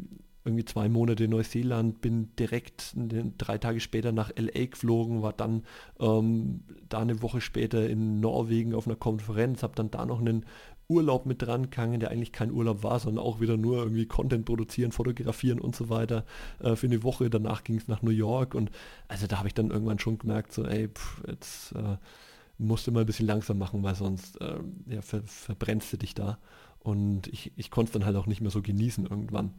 irgendwie zwei Monate in Neuseeland, bin direkt drei Tage später nach LA geflogen, war dann ähm, da eine Woche später in Norwegen auf einer Konferenz, habe dann da noch einen Urlaub mit dran gegangen, der eigentlich kein Urlaub war, sondern auch wieder nur irgendwie Content produzieren, fotografieren und so weiter äh, für eine Woche. Danach ging es nach New York und also da habe ich dann irgendwann schon gemerkt, so ey, pff, jetzt äh, musst du mal ein bisschen langsam machen, weil sonst äh, ja, ver verbrennst du dich da. Und ich, ich konnte es dann halt auch nicht mehr so genießen irgendwann.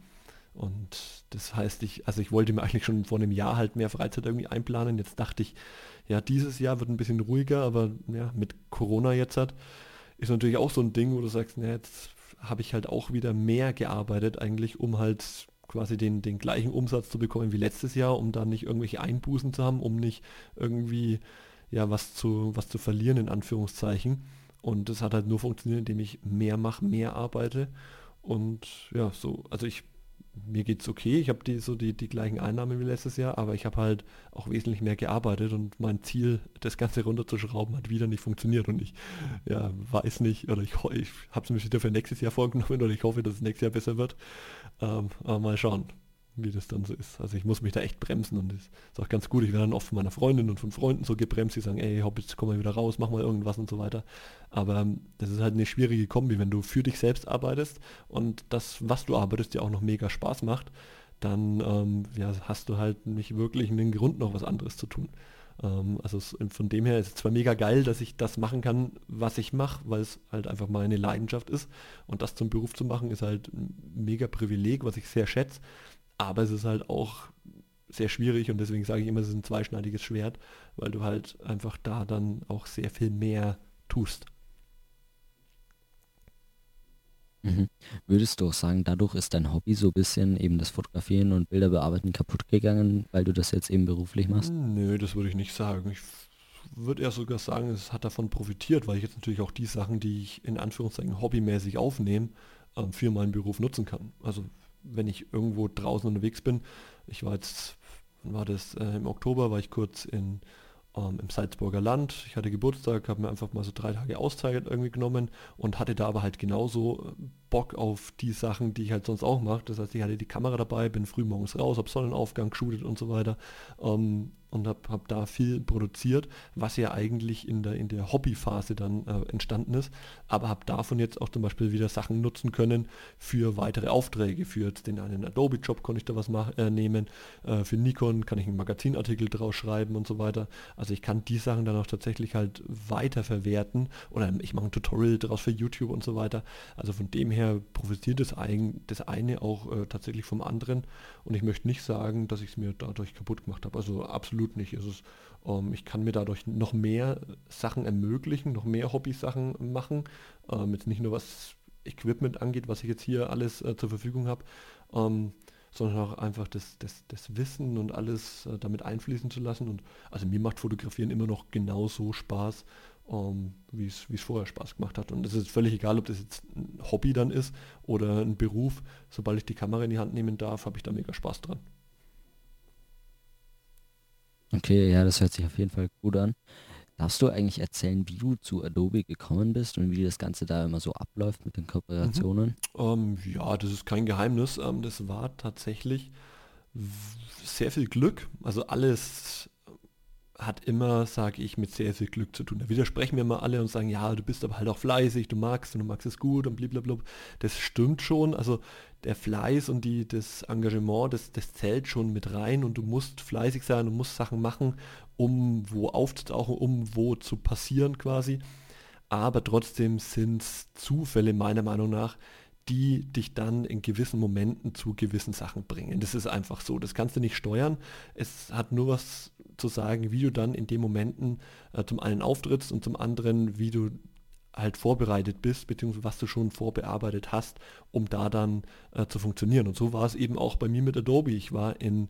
Und das heißt, ich, also ich wollte mir eigentlich schon vor einem Jahr halt mehr Freizeit irgendwie einplanen. Jetzt dachte ich, ja, dieses Jahr wird ein bisschen ruhiger, aber ja, mit Corona jetzt hat, ist natürlich auch so ein Ding, wo du sagst, na, jetzt habe ich halt auch wieder mehr gearbeitet eigentlich, um halt quasi den, den gleichen Umsatz zu bekommen wie letztes Jahr, um da nicht irgendwelche Einbußen zu haben, um nicht irgendwie ja was zu, was zu verlieren in Anführungszeichen. Und das hat halt nur funktioniert, indem ich mehr mache, mehr arbeite. Und ja, so, also ich mir geht es okay, ich habe die, so die, die gleichen Einnahmen wie letztes Jahr, aber ich habe halt auch wesentlich mehr gearbeitet und mein Ziel, das Ganze runterzuschrauben, hat wieder nicht funktioniert. Und ich ja, weiß nicht, oder ich, ich habe es mir wieder für nächstes Jahr vorgenommen oder ich hoffe, dass es nächstes Jahr besser wird. Ähm, aber mal schauen wie das dann so ist. Also ich muss mich da echt bremsen und das ist auch ganz gut. Ich werde dann oft von meiner Freundin und von Freunden so gebremst, die sagen, ey, hopp, jetzt komm mal wieder raus, mach mal irgendwas und so weiter. Aber ähm, das ist halt eine schwierige Kombi, wenn du für dich selbst arbeitest und das, was du arbeitest, dir auch noch mega Spaß macht, dann ähm, ja, hast du halt nicht wirklich einen Grund, noch was anderes zu tun. Ähm, also es, von dem her ist es zwar mega geil, dass ich das machen kann, was ich mache, weil es halt einfach meine Leidenschaft ist und das zum Beruf zu machen, ist halt ein mega Privileg, was ich sehr schätze. Aber es ist halt auch sehr schwierig und deswegen sage ich immer, es ist ein zweischneidiges Schwert, weil du halt einfach da dann auch sehr viel mehr tust. Mhm. Würdest du auch sagen, dadurch ist dein Hobby so ein bisschen eben das Fotografieren und Bilder bearbeiten kaputt gegangen, weil du das jetzt eben beruflich machst? Nö, das würde ich nicht sagen. Ich würde eher sogar sagen, es hat davon profitiert, weil ich jetzt natürlich auch die Sachen, die ich in Anführungszeichen hobbymäßig aufnehme, ähm, für meinen Beruf nutzen kann. Also wenn ich irgendwo draußen unterwegs bin. Ich war jetzt, wann war das, äh, im Oktober war ich kurz in ähm, im Salzburger Land. Ich hatte Geburtstag, habe mir einfach mal so drei Tage Auszeit irgendwie genommen und hatte da aber halt genauso Bock auf die Sachen, die ich halt sonst auch mache. Das heißt, ich hatte die Kamera dabei, bin früh morgens raus, habe Sonnenaufgang geshootet und so weiter. Ähm, und habe hab da viel produziert, was ja eigentlich in der, in der Hobbyphase dann äh, entstanden ist, aber habe davon jetzt auch zum Beispiel wieder Sachen nutzen können für weitere Aufträge. Für jetzt den einen Adobe-Job konnte ich da was mach, äh, nehmen, äh, für Nikon kann ich einen Magazinartikel draus schreiben und so weiter. Also ich kann die Sachen dann auch tatsächlich halt weiter verwerten oder ich mache ein Tutorial draus für YouTube und so weiter. Also von dem her profitiert das, ein, das eine auch äh, tatsächlich vom anderen und ich möchte nicht sagen, dass ich es mir dadurch kaputt gemacht habe. Also absolut absolut nicht. Es ähm, ich kann mir dadurch noch mehr Sachen ermöglichen, noch mehr Hobby-Sachen machen. Ähm, jetzt nicht nur was Equipment angeht, was ich jetzt hier alles äh, zur Verfügung habe, ähm, sondern auch einfach das, das, das Wissen und alles äh, damit einfließen zu lassen. Und also mir macht Fotografieren immer noch genauso Spaß, ähm, wie es vorher Spaß gemacht hat. Und es ist völlig egal, ob das jetzt ein Hobby dann ist oder ein Beruf. Sobald ich die Kamera in die Hand nehmen darf, habe ich da mega Spaß dran. Okay, ja, das hört sich auf jeden Fall gut an. Darfst du eigentlich erzählen, wie du zu Adobe gekommen bist und wie das Ganze da immer so abläuft mit den mhm. Kooperationen? Ähm, ja, das ist kein Geheimnis. Ähm, das war tatsächlich sehr viel Glück. Also alles hat immer, sage ich, mit sehr viel Glück zu tun. Da widersprechen mir immer alle und sagen, ja, du bist aber halt auch fleißig, du magst und du magst es gut und blablabla. Das stimmt schon. Also der Fleiß und die, das Engagement, das, das zählt schon mit rein und du musst fleißig sein, du musst Sachen machen, um wo aufzutauchen, um wo zu passieren quasi. Aber trotzdem sind es Zufälle meiner Meinung nach, die dich dann in gewissen Momenten zu gewissen Sachen bringen. Das ist einfach so. Das kannst du nicht steuern. Es hat nur was zu sagen, wie du dann in den Momenten äh, zum einen auftrittst und zum anderen, wie du halt vorbereitet bist, beziehungsweise was du schon vorbearbeitet hast, um da dann äh, zu funktionieren. Und so war es eben auch bei mir mit Adobe. Ich war in,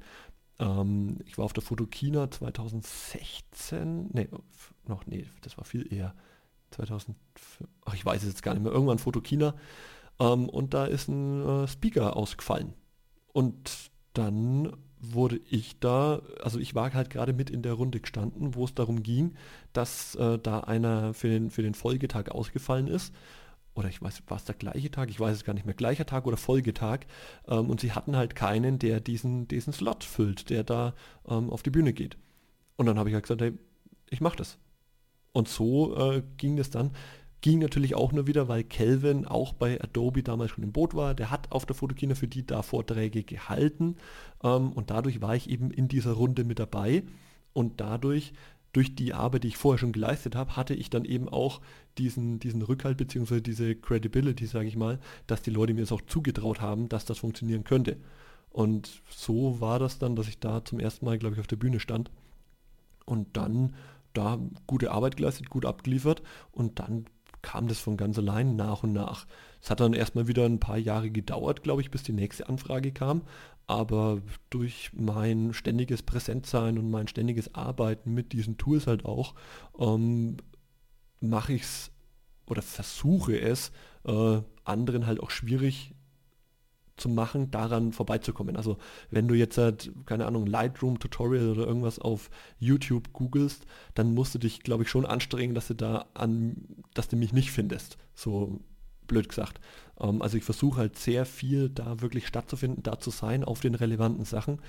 ähm, ich war auf der Fotokina 2016, nee, noch, nee, das war viel eher 2000, ach, ich weiß es jetzt gar nicht mehr, irgendwann Fotokina ähm, und da ist ein äh, Speaker ausgefallen. Und dann wurde ich da, also ich war halt gerade mit in der Runde gestanden, wo es darum ging, dass äh, da einer für den, für den Folgetag ausgefallen ist. Oder ich weiß, war es der gleiche Tag? Ich weiß es gar nicht mehr. Gleicher Tag oder Folgetag. Ähm, und sie hatten halt keinen, der diesen, diesen Slot füllt, der da ähm, auf die Bühne geht. Und dann habe ich halt gesagt, hey, ich mache das. Und so äh, ging es dann. Ging natürlich auch nur wieder, weil Kelvin auch bei Adobe damals schon im Boot war. Der hat auf der Fotokina für die da Vorträge gehalten ähm, und dadurch war ich eben in dieser Runde mit dabei und dadurch durch die Arbeit, die ich vorher schon geleistet habe, hatte ich dann eben auch diesen, diesen Rückhalt bzw. diese Credibility, sage ich mal, dass die Leute mir es auch zugetraut haben, dass das funktionieren könnte. Und so war das dann, dass ich da zum ersten Mal, glaube ich, auf der Bühne stand und dann da gute Arbeit geleistet, gut abgeliefert und dann kam das von ganz allein nach und nach. Es hat dann erstmal wieder ein paar Jahre gedauert, glaube ich, bis die nächste Anfrage kam. Aber durch mein ständiges Präsentsein und mein ständiges Arbeiten mit diesen Tools halt auch, ähm, mache ich es oder versuche es, äh, anderen halt auch schwierig zu machen, daran vorbeizukommen. Also wenn du jetzt halt, keine Ahnung, Lightroom Tutorial oder irgendwas auf YouTube googelst, dann musst du dich, glaube ich, schon anstrengen, dass du da an, dass du mich nicht findest. So blöd gesagt. Ähm, also ich versuche halt sehr viel da wirklich stattzufinden, da zu sein auf den relevanten Sachen.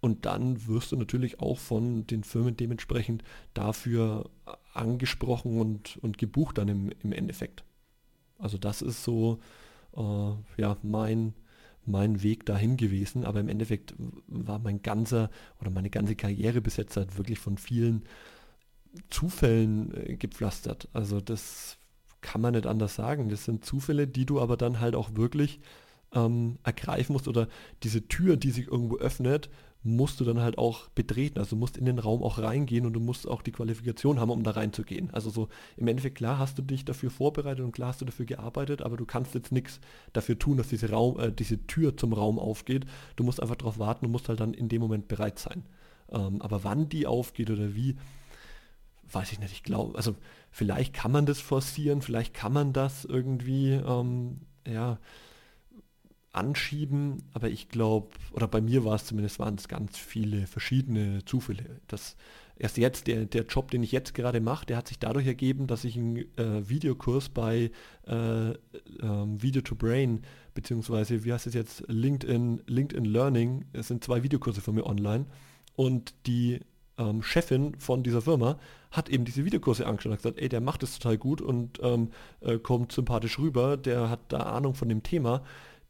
Und dann wirst du natürlich auch von den Firmen dementsprechend dafür angesprochen und, und gebucht dann im, im Endeffekt. Also das ist so äh, ja mein mein Weg dahin gewesen, aber im Endeffekt war mein ganzer oder meine ganze Karriere bis jetzt halt wirklich von vielen Zufällen äh, gepflastert. Also das kann man nicht anders sagen. Das sind Zufälle, die du aber dann halt auch wirklich ähm, ergreifen musst oder diese Tür, die sich irgendwo öffnet, musst du dann halt auch betreten. Also du musst in den Raum auch reingehen und du musst auch die Qualifikation haben, um da reinzugehen. Also so im Endeffekt klar hast du dich dafür vorbereitet und klar hast du dafür gearbeitet, aber du kannst jetzt nichts dafür tun, dass diese Raum, äh, diese Tür zum Raum aufgeht. Du musst einfach darauf warten und musst halt dann in dem Moment bereit sein. Ähm, aber wann die aufgeht oder wie, weiß ich nicht. Ich glaube, also vielleicht kann man das forcieren, vielleicht kann man das irgendwie, ähm, ja, anschieben, aber ich glaube, oder bei mir war es zumindest, waren es ganz viele verschiedene Zufälle. Das erst jetzt, der, der Job, den ich jetzt gerade mache, der hat sich dadurch ergeben, dass ich einen äh, Videokurs bei äh, ähm, Video to Brain, beziehungsweise wie heißt es jetzt, LinkedIn, LinkedIn Learning, es sind zwei Videokurse von mir online und die ähm, Chefin von dieser Firma hat eben diese Videokurse angeschaut und gesagt, ey, der macht es total gut und ähm, äh, kommt sympathisch rüber, der hat da Ahnung von dem Thema,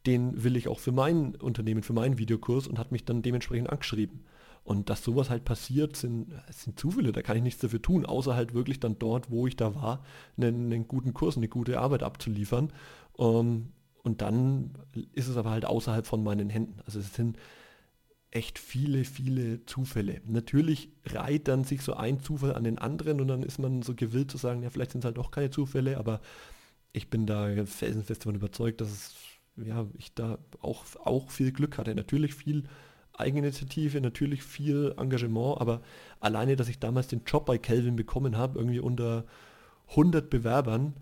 den will ich auch für mein Unternehmen, für meinen Videokurs und hat mich dann dementsprechend angeschrieben. Und dass sowas halt passiert, sind, sind Zufälle, da kann ich nichts dafür tun, außer halt wirklich dann dort, wo ich da war, einen, einen guten Kurs, eine gute Arbeit abzuliefern. Um, ähm, und dann ist es aber halt außerhalb von meinen Händen. Also es sind echt viele, viele Zufälle. Natürlich reiht dann sich so ein Zufall an den anderen und dann ist man so gewillt zu sagen, ja, vielleicht sind es halt doch keine Zufälle, aber ich bin da felsenfest davon überzeugt, dass es, ja, ich da auch, auch viel Glück hatte. Natürlich viel Eigeninitiative, natürlich viel Engagement, aber alleine, dass ich damals den Job bei Kelvin bekommen habe, irgendwie unter 100 Bewerbern,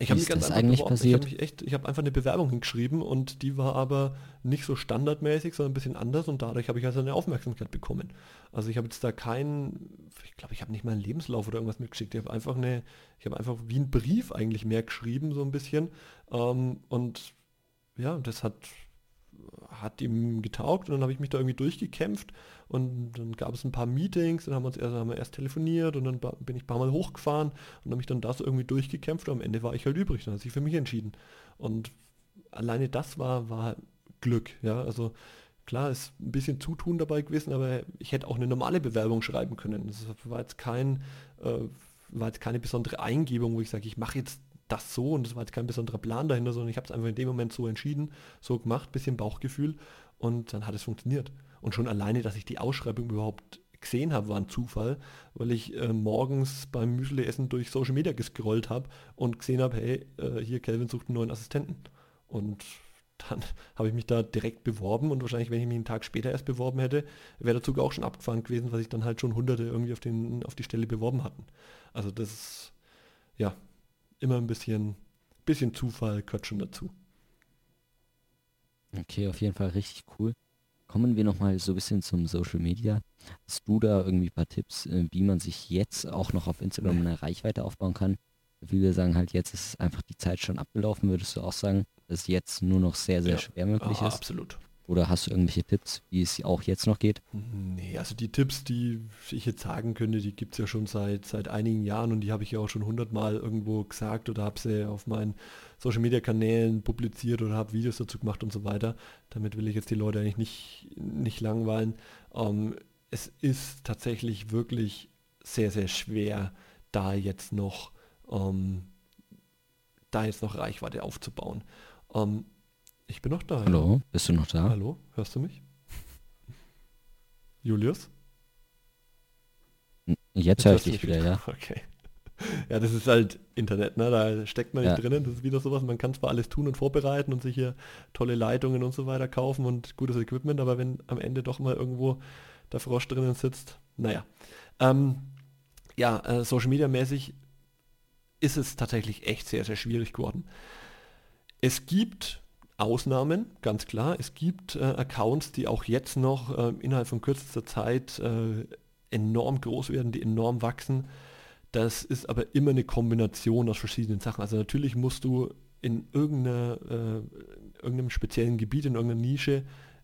ich habe mich ganz das eigentlich beworben. Ich habe echt, ich habe einfach eine Bewerbung hingeschrieben und die war aber nicht so standardmäßig, sondern ein bisschen anders und dadurch habe ich also eine Aufmerksamkeit bekommen. Also ich habe jetzt da keinen, ich glaube, ich habe nicht mal einen Lebenslauf oder irgendwas mitgeschickt. Ich habe einfach eine, ich habe einfach wie ein Brief eigentlich mehr geschrieben so ein bisschen ähm, und ja, das hat hat ihm getaugt und dann habe ich mich da irgendwie durchgekämpft und dann gab es ein paar Meetings, dann haben wir uns erst, haben wir erst telefoniert und dann bin ich ein paar Mal hochgefahren und habe mich dann das irgendwie durchgekämpft und am Ende war ich halt übrig, dann hat sich für mich entschieden. Und alleine das war, war Glück, ja, also klar ist ein bisschen Zutun dabei gewesen, aber ich hätte auch eine normale Bewerbung schreiben können. Das war jetzt kein, äh, war jetzt keine besondere Eingebung, wo ich sage, ich mache jetzt das so und das war jetzt kein besonderer Plan dahinter, sondern ich habe es einfach in dem Moment so entschieden, so gemacht, bisschen Bauchgefühl und dann hat es funktioniert. Und schon alleine, dass ich die Ausschreibung überhaupt gesehen habe, war ein Zufall, weil ich äh, morgens beim Müsli-Essen durch Social Media gescrollt habe und gesehen habe, hey, äh, hier Kelvin sucht einen neuen Assistenten. Und dann habe ich mich da direkt beworben und wahrscheinlich, wenn ich mich einen Tag später erst beworben hätte, wäre der Zug auch schon abgefahren gewesen, weil sich dann halt schon Hunderte irgendwie auf, den, auf die Stelle beworben hatten. Also das, ja, immer ein bisschen, bisschen Zufall gehört schon dazu. Okay, auf jeden Fall richtig cool. Kommen wir nochmal so ein bisschen zum Social Media. Hast du da irgendwie ein paar Tipps, äh, wie man sich jetzt auch noch auf Instagram eine Reichweite aufbauen kann? Viele sagen halt, jetzt ist einfach die Zeit schon abgelaufen. Würdest du auch sagen, dass jetzt nur noch sehr, sehr ja, schwer möglich ah, ist? Absolut. Oder hast du irgendwelche Tipps, wie es auch jetzt noch geht? Nee, also die Tipps, die ich jetzt sagen könnte, die gibt es ja schon seit, seit einigen Jahren und die habe ich ja auch schon hundertmal irgendwo gesagt oder habe sie auf meinen Social-Media-Kanälen publiziert oder habe Videos dazu gemacht und so weiter. Damit will ich jetzt die Leute eigentlich nicht, nicht langweilen. Ähm, es ist tatsächlich wirklich sehr, sehr schwer, da jetzt noch, ähm, da jetzt noch Reichweite aufzubauen. Ähm, ich bin noch da. Hallo, ja. bist du noch da? Hallo, hörst du mich? Julius? Jetzt, höre ich dich wieder, wieder, ja. Okay. Ja, das ist halt Internet, ne? Da steckt man nicht ja. drinnen. Das ist wieder sowas, man kann zwar alles tun und vorbereiten und sich hier tolle Leitungen und so weiter kaufen und gutes Equipment, aber wenn am Ende doch mal irgendwo der Frosch drinnen sitzt, naja. Ähm, ja, äh, Social Media mäßig ist es tatsächlich echt sehr, sehr schwierig geworden. Es gibt Ausnahmen, ganz klar. Es gibt äh, Accounts, die auch jetzt noch äh, innerhalb von kürzester Zeit äh, enorm groß werden, die enorm wachsen. Das ist aber immer eine Kombination aus verschiedenen Sachen. Also natürlich musst du in irgendeiner, äh, irgendeinem speziellen Gebiet, in irgendeiner Nische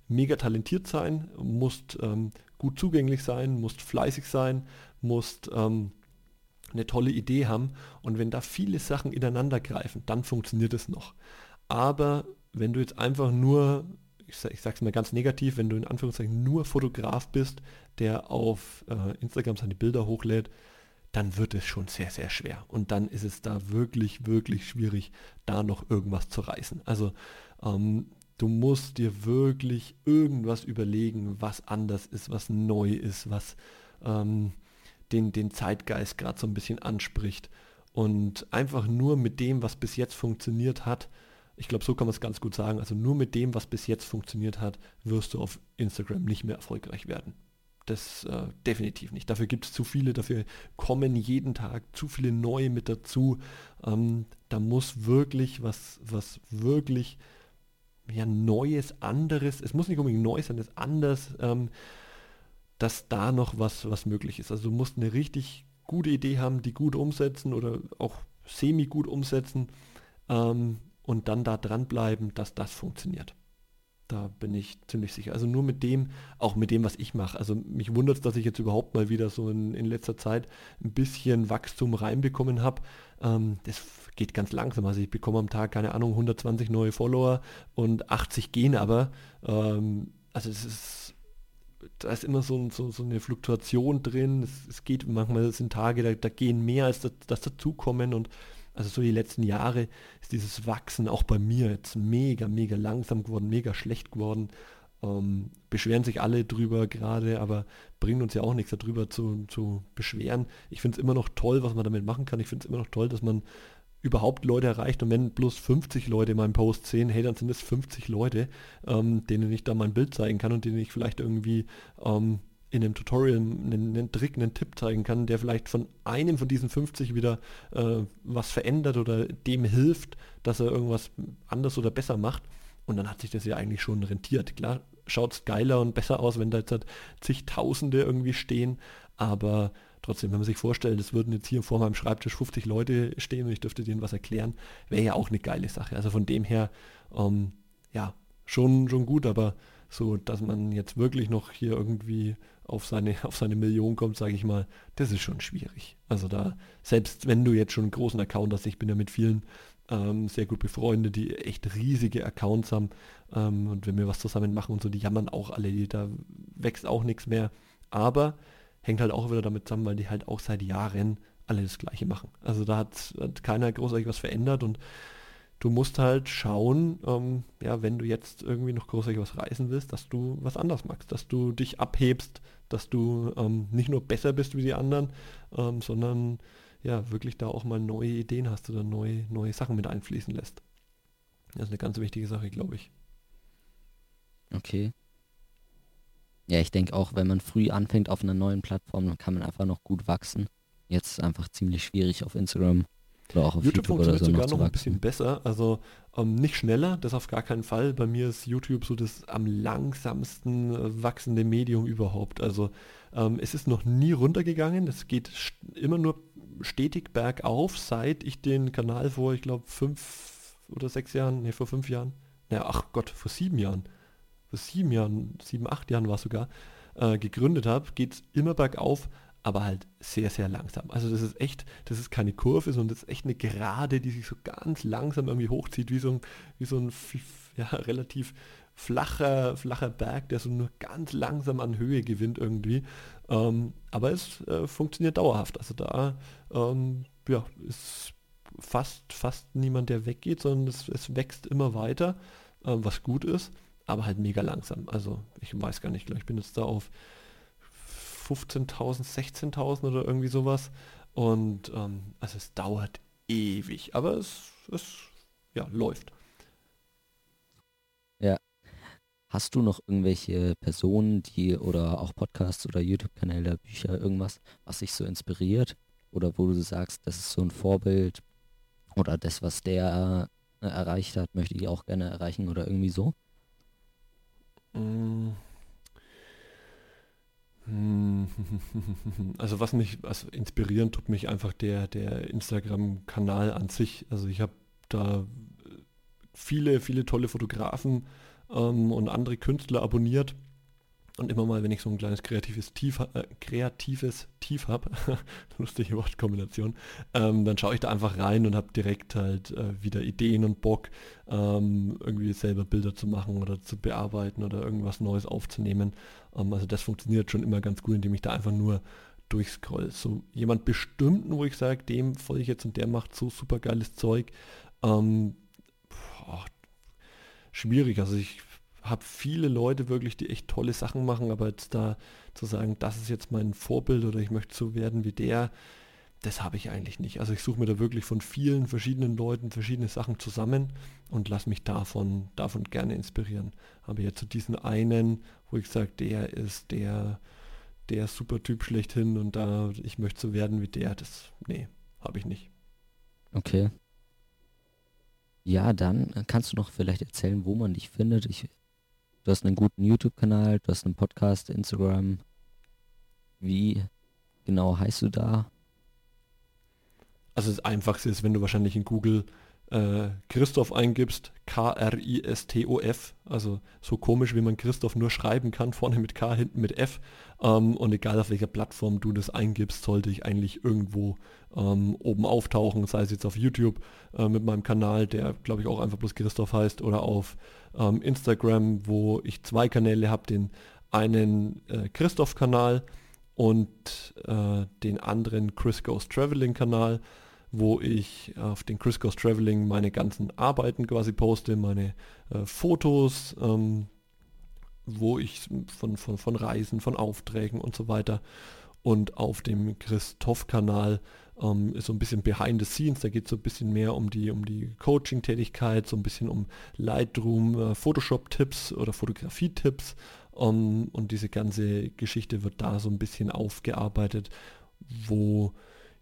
mega talentiert sein, musst ähm, gut zugänglich sein, musst fleißig sein, musst ähm, eine tolle Idee haben. Und wenn da viele Sachen ineinander greifen, dann funktioniert es noch. Aber wenn du jetzt einfach nur, ich, sag, ich sag's mal ganz negativ, wenn du in Anführungszeichen nur Fotograf bist, der auf äh, Instagram seine Bilder hochlädt, dann wird es schon sehr, sehr schwer. Und dann ist es da wirklich, wirklich schwierig, da noch irgendwas zu reißen. Also ähm, du musst dir wirklich irgendwas überlegen, was anders ist, was neu ist, was ähm, den, den Zeitgeist gerade so ein bisschen anspricht. Und einfach nur mit dem, was bis jetzt funktioniert hat, ich glaube, so kann man es ganz gut sagen. Also nur mit dem, was bis jetzt funktioniert hat, wirst du auf Instagram nicht mehr erfolgreich werden. Das äh, definitiv nicht. Dafür gibt es zu viele, dafür kommen jeden Tag zu viele neue mit dazu. Ähm, da muss wirklich was, was wirklich ja, Neues, anderes, es muss nicht unbedingt neu sein, es ist anders, ähm, dass da noch was, was möglich ist. Also du musst eine richtig gute Idee haben, die gut umsetzen oder auch semi gut umsetzen ähm, und dann da dranbleiben, dass das funktioniert. Da bin ich ziemlich sicher. Also nur mit dem, auch mit dem, was ich mache. Also mich wundert es, dass ich jetzt überhaupt mal wieder so in, in letzter Zeit ein bisschen Wachstum reinbekommen habe. Ähm, das geht ganz langsam. Also ich bekomme am Tag, keine Ahnung, 120 neue Follower und 80 gehen aber. Ähm, also es ist, da ist immer so, so, so eine Fluktuation drin. Es, es, geht manchmal, sind Tage, da, da gehen mehr, als das, das dazukommen und also so die letzten Jahre ist dieses Wachsen auch bei mir jetzt mega, mega langsam geworden, mega schlecht geworden. Ähm, beschweren sich alle drüber gerade, aber bringen uns ja auch nichts darüber zu, zu beschweren. Ich finde es immer noch toll, was man damit machen kann. Ich finde es immer noch toll, dass man überhaupt Leute erreicht und wenn bloß 50 Leute meinen Post sehen, hey, dann sind es 50 Leute, ähm, denen ich da mein Bild zeigen kann und denen ich vielleicht irgendwie ähm, in einem Tutorial einen, einen, Trick, einen Tipp zeigen kann, der vielleicht von einem von diesen 50 wieder äh, was verändert oder dem hilft, dass er irgendwas anders oder besser macht. Und dann hat sich das ja eigentlich schon rentiert. Klar, schaut es geiler und besser aus, wenn da jetzt halt zigtausende irgendwie stehen, aber trotzdem, wenn man sich vorstellt, es würden jetzt hier vor meinem Schreibtisch 50 Leute stehen und ich dürfte denen was erklären, wäre ja auch eine geile Sache. Also von dem her, ähm, ja, schon, schon gut, aber so, dass man jetzt wirklich noch hier irgendwie auf seine, auf seine Million kommt, sage ich mal, das ist schon schwierig. Also da, selbst wenn du jetzt schon einen großen Account hast, ich bin ja mit vielen ähm, sehr gut befreundet, die echt riesige Accounts haben ähm, und wenn wir was zusammen machen und so, die jammern auch alle, die, da wächst auch nichts mehr. Aber hängt halt auch wieder damit zusammen, weil die halt auch seit Jahren alle das Gleiche machen. Also da hat, hat keiner großartig was verändert und du musst halt schauen, ähm, ja, wenn du jetzt irgendwie noch großartig was reißen willst, dass du was anders machst, dass du dich abhebst, dass du ähm, nicht nur besser bist wie die anderen, ähm, sondern ja, wirklich da auch mal neue Ideen hast oder neue, neue Sachen mit einfließen lässt. Das ist eine ganz wichtige Sache, glaube ich. Okay. Ja, ich denke auch, wenn man früh anfängt auf einer neuen Plattform, dann kann man einfach noch gut wachsen. Jetzt ist einfach ziemlich schwierig auf Instagram oder auch auf YouTube, YouTube funktioniert so sogar noch, noch ein bisschen besser. Also ähm, nicht schneller, das auf gar keinen Fall. Bei mir ist YouTube so das am langsamsten äh, wachsende Medium überhaupt. Also ähm, es ist noch nie runtergegangen. Es geht immer nur stetig bergauf, seit ich den Kanal vor, ich glaube, fünf oder sechs Jahren, ne, vor fünf Jahren, naja, ach Gott, vor sieben Jahren, vor sieben Jahren, sieben, acht Jahren war es sogar, äh, gegründet habe, geht es immer bergauf aber halt sehr, sehr langsam. Also das ist echt, das ist keine Kurve, sondern das ist echt eine Gerade, die sich so ganz langsam irgendwie hochzieht, wie so ein, wie so ein ja, relativ flacher, flacher Berg, der so nur ganz langsam an Höhe gewinnt irgendwie. Ähm, aber es äh, funktioniert dauerhaft. Also da ähm, ja, ist fast, fast niemand, der weggeht, sondern es, es wächst immer weiter, äh, was gut ist, aber halt mega langsam. Also ich weiß gar nicht, ich bin jetzt da auf 15.000, 16.000 oder irgendwie sowas. Und ähm, also es dauert ewig, aber es, es ja, läuft. Ja. Hast du noch irgendwelche Personen, die oder auch Podcasts oder YouTube-Kanäle, Bücher, irgendwas, was dich so inspiriert? Oder wo du sagst, das ist so ein Vorbild oder das, was der äh, erreicht hat, möchte ich auch gerne erreichen oder irgendwie so? Mm. Hm. Also was mich also inspirieren tut mich einfach der, der Instagram-Kanal an sich. Also ich habe da viele, viele tolle Fotografen ähm, und andere Künstler abonniert und immer mal, wenn ich so ein kleines kreatives Tief, äh, kreatives Tief habe, lustige Wortkombination, ähm, dann schaue ich da einfach rein und habe direkt halt äh, wieder Ideen und Bock, ähm, irgendwie selber Bilder zu machen oder zu bearbeiten oder irgendwas Neues aufzunehmen. Ähm, also das funktioniert schon immer ganz gut, indem ich da einfach nur durchscroll. So jemand bestimmten, wo ich sage, dem folge ich jetzt und der macht so super geiles Zeug. Ähm, boah, schwierig. Also ich habe viele Leute wirklich, die echt tolle Sachen machen, aber jetzt da zu sagen, das ist jetzt mein Vorbild oder ich möchte so werden wie der, das habe ich eigentlich nicht. Also ich suche mir da wirklich von vielen verschiedenen Leuten verschiedene Sachen zusammen und lasse mich davon, davon gerne inspirieren. Aber jetzt zu diesen einen, wo ich sage, der ist der, der super Typ schlechthin und da ich möchte so werden wie der, das, nee, habe ich nicht. Okay. Ja, dann äh, kannst du noch vielleicht erzählen, wo man dich findet. Ich, du hast einen guten YouTube-Kanal, du hast einen Podcast, Instagram. Wie genau heißt du da? Also das Einfachste ist, wenn du wahrscheinlich in Google äh, Christoph eingibst, K-R-I-S-T-O-F, also so komisch, wie man Christoph nur schreiben kann, vorne mit K, hinten mit F. Ähm, und egal auf welcher Plattform du das eingibst, sollte ich eigentlich irgendwo ähm, oben auftauchen, sei es jetzt auf YouTube äh, mit meinem Kanal, der glaube ich auch einfach bloß Christoph heißt, oder auf ähm, Instagram, wo ich zwei Kanäle habe, den einen äh, Christoph-Kanal und äh, den anderen Chris Goes Traveling-Kanal wo ich auf den Chris Goes Traveling meine ganzen Arbeiten quasi poste, meine äh, Fotos, ähm, wo ich von, von, von Reisen, von Aufträgen und so weiter. Und auf dem Christoph-Kanal ähm, ist so ein bisschen Behind the Scenes, da geht es so ein bisschen mehr um die, um die Coaching-Tätigkeit, so ein bisschen um Lightroom, äh, Photoshop-Tipps oder Fotografie-Tipps. Um, und diese ganze Geschichte wird da so ein bisschen aufgearbeitet, wo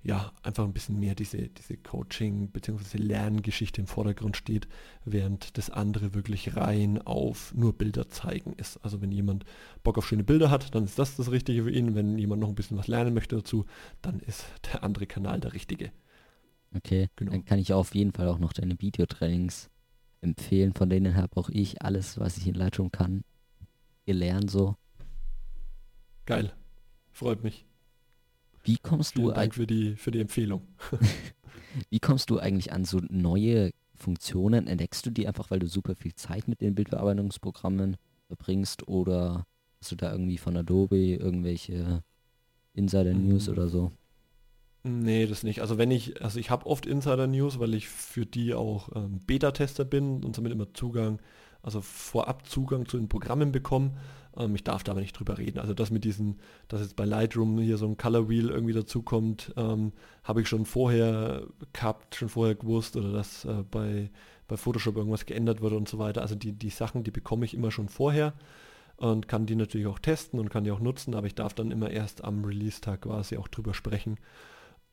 ja, einfach ein bisschen mehr diese, diese Coaching- bzw. Lerngeschichte im Vordergrund steht, während das andere wirklich rein auf nur Bilder zeigen ist. Also wenn jemand Bock auf schöne Bilder hat, dann ist das das Richtige für ihn. Wenn jemand noch ein bisschen was lernen möchte dazu, dann ist der andere Kanal der richtige. Okay, genau. dann kann ich auf jeden Fall auch noch deine Videotrainings empfehlen. Von denen habe auch ich alles, was ich in Lightroom kann, gelernt so. Geil, freut mich. Wie kommst Vielen du Dank für die, für die Empfehlung. Wie kommst du eigentlich an so neue Funktionen? Entdeckst du die einfach, weil du super viel Zeit mit den Bildbearbeitungsprogrammen verbringst oder hast du da irgendwie von Adobe irgendwelche Insider-News mhm. oder so? Nee, das nicht. Also wenn ich, also ich habe oft Insider-News, weil ich für die auch ähm, Beta-Tester bin und somit immer Zugang, also vorab Zugang zu den Programmen bekomme. Ähm, ich darf da aber nicht drüber reden. Also das mit diesen, dass jetzt bei Lightroom hier so ein Color Wheel irgendwie dazukommt, ähm, habe ich schon vorher gehabt, schon vorher gewusst oder dass äh, bei, bei Photoshop irgendwas geändert wird und so weiter. Also die, die Sachen, die bekomme ich immer schon vorher und kann die natürlich auch testen und kann die auch nutzen, aber ich darf dann immer erst am Release-Tag quasi auch drüber sprechen.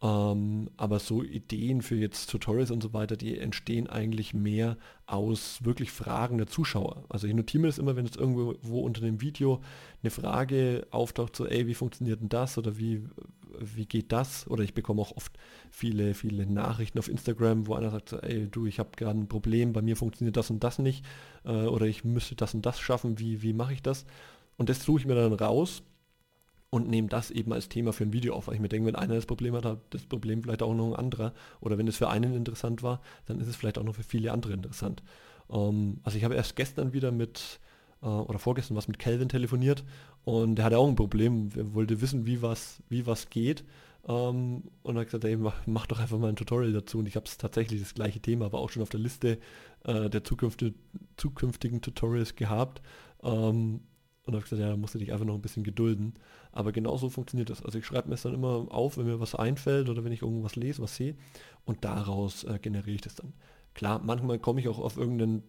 Ähm, aber so Ideen für jetzt Tutorials und so weiter, die entstehen eigentlich mehr aus wirklich Fragen der Zuschauer. Also ich notiere mir das immer, wenn es irgendwo unter dem Video eine Frage auftaucht, so ey, wie funktioniert denn das oder wie, wie geht das? Oder ich bekomme auch oft viele, viele Nachrichten auf Instagram, wo einer sagt, so, ey, du, ich habe gerade ein Problem, bei mir funktioniert das und das nicht äh, oder ich müsste das und das schaffen, wie, wie mache ich das? Und das suche ich mir dann raus und nehme das eben als Thema für ein Video auf, weil ich mir denke, wenn einer das Problem hat, hat das Problem vielleicht auch noch ein anderer. Oder wenn es für einen interessant war, dann ist es vielleicht auch noch für viele andere interessant. Ähm, also ich habe erst gestern wieder mit, äh, oder vorgestern was mit Calvin telefoniert und der hatte auch ein Problem. Er wollte wissen, wie was, wie was geht. Ähm, und hat gesagt, ey, mach, doch einfach mal ein Tutorial dazu. Und ich habe es tatsächlich das gleiche Thema, aber auch schon auf der Liste äh, der zukünftigen, zukünftigen Tutorials gehabt. Ähm, und habe gesagt, ja, musst du dich einfach noch ein bisschen gedulden. Aber genau so funktioniert das. Also ich schreibe mir es dann immer auf, wenn mir was einfällt oder wenn ich irgendwas lese, was sehe. Und daraus äh, generiere ich das dann. Klar, manchmal komme ich auch auf irgendeinen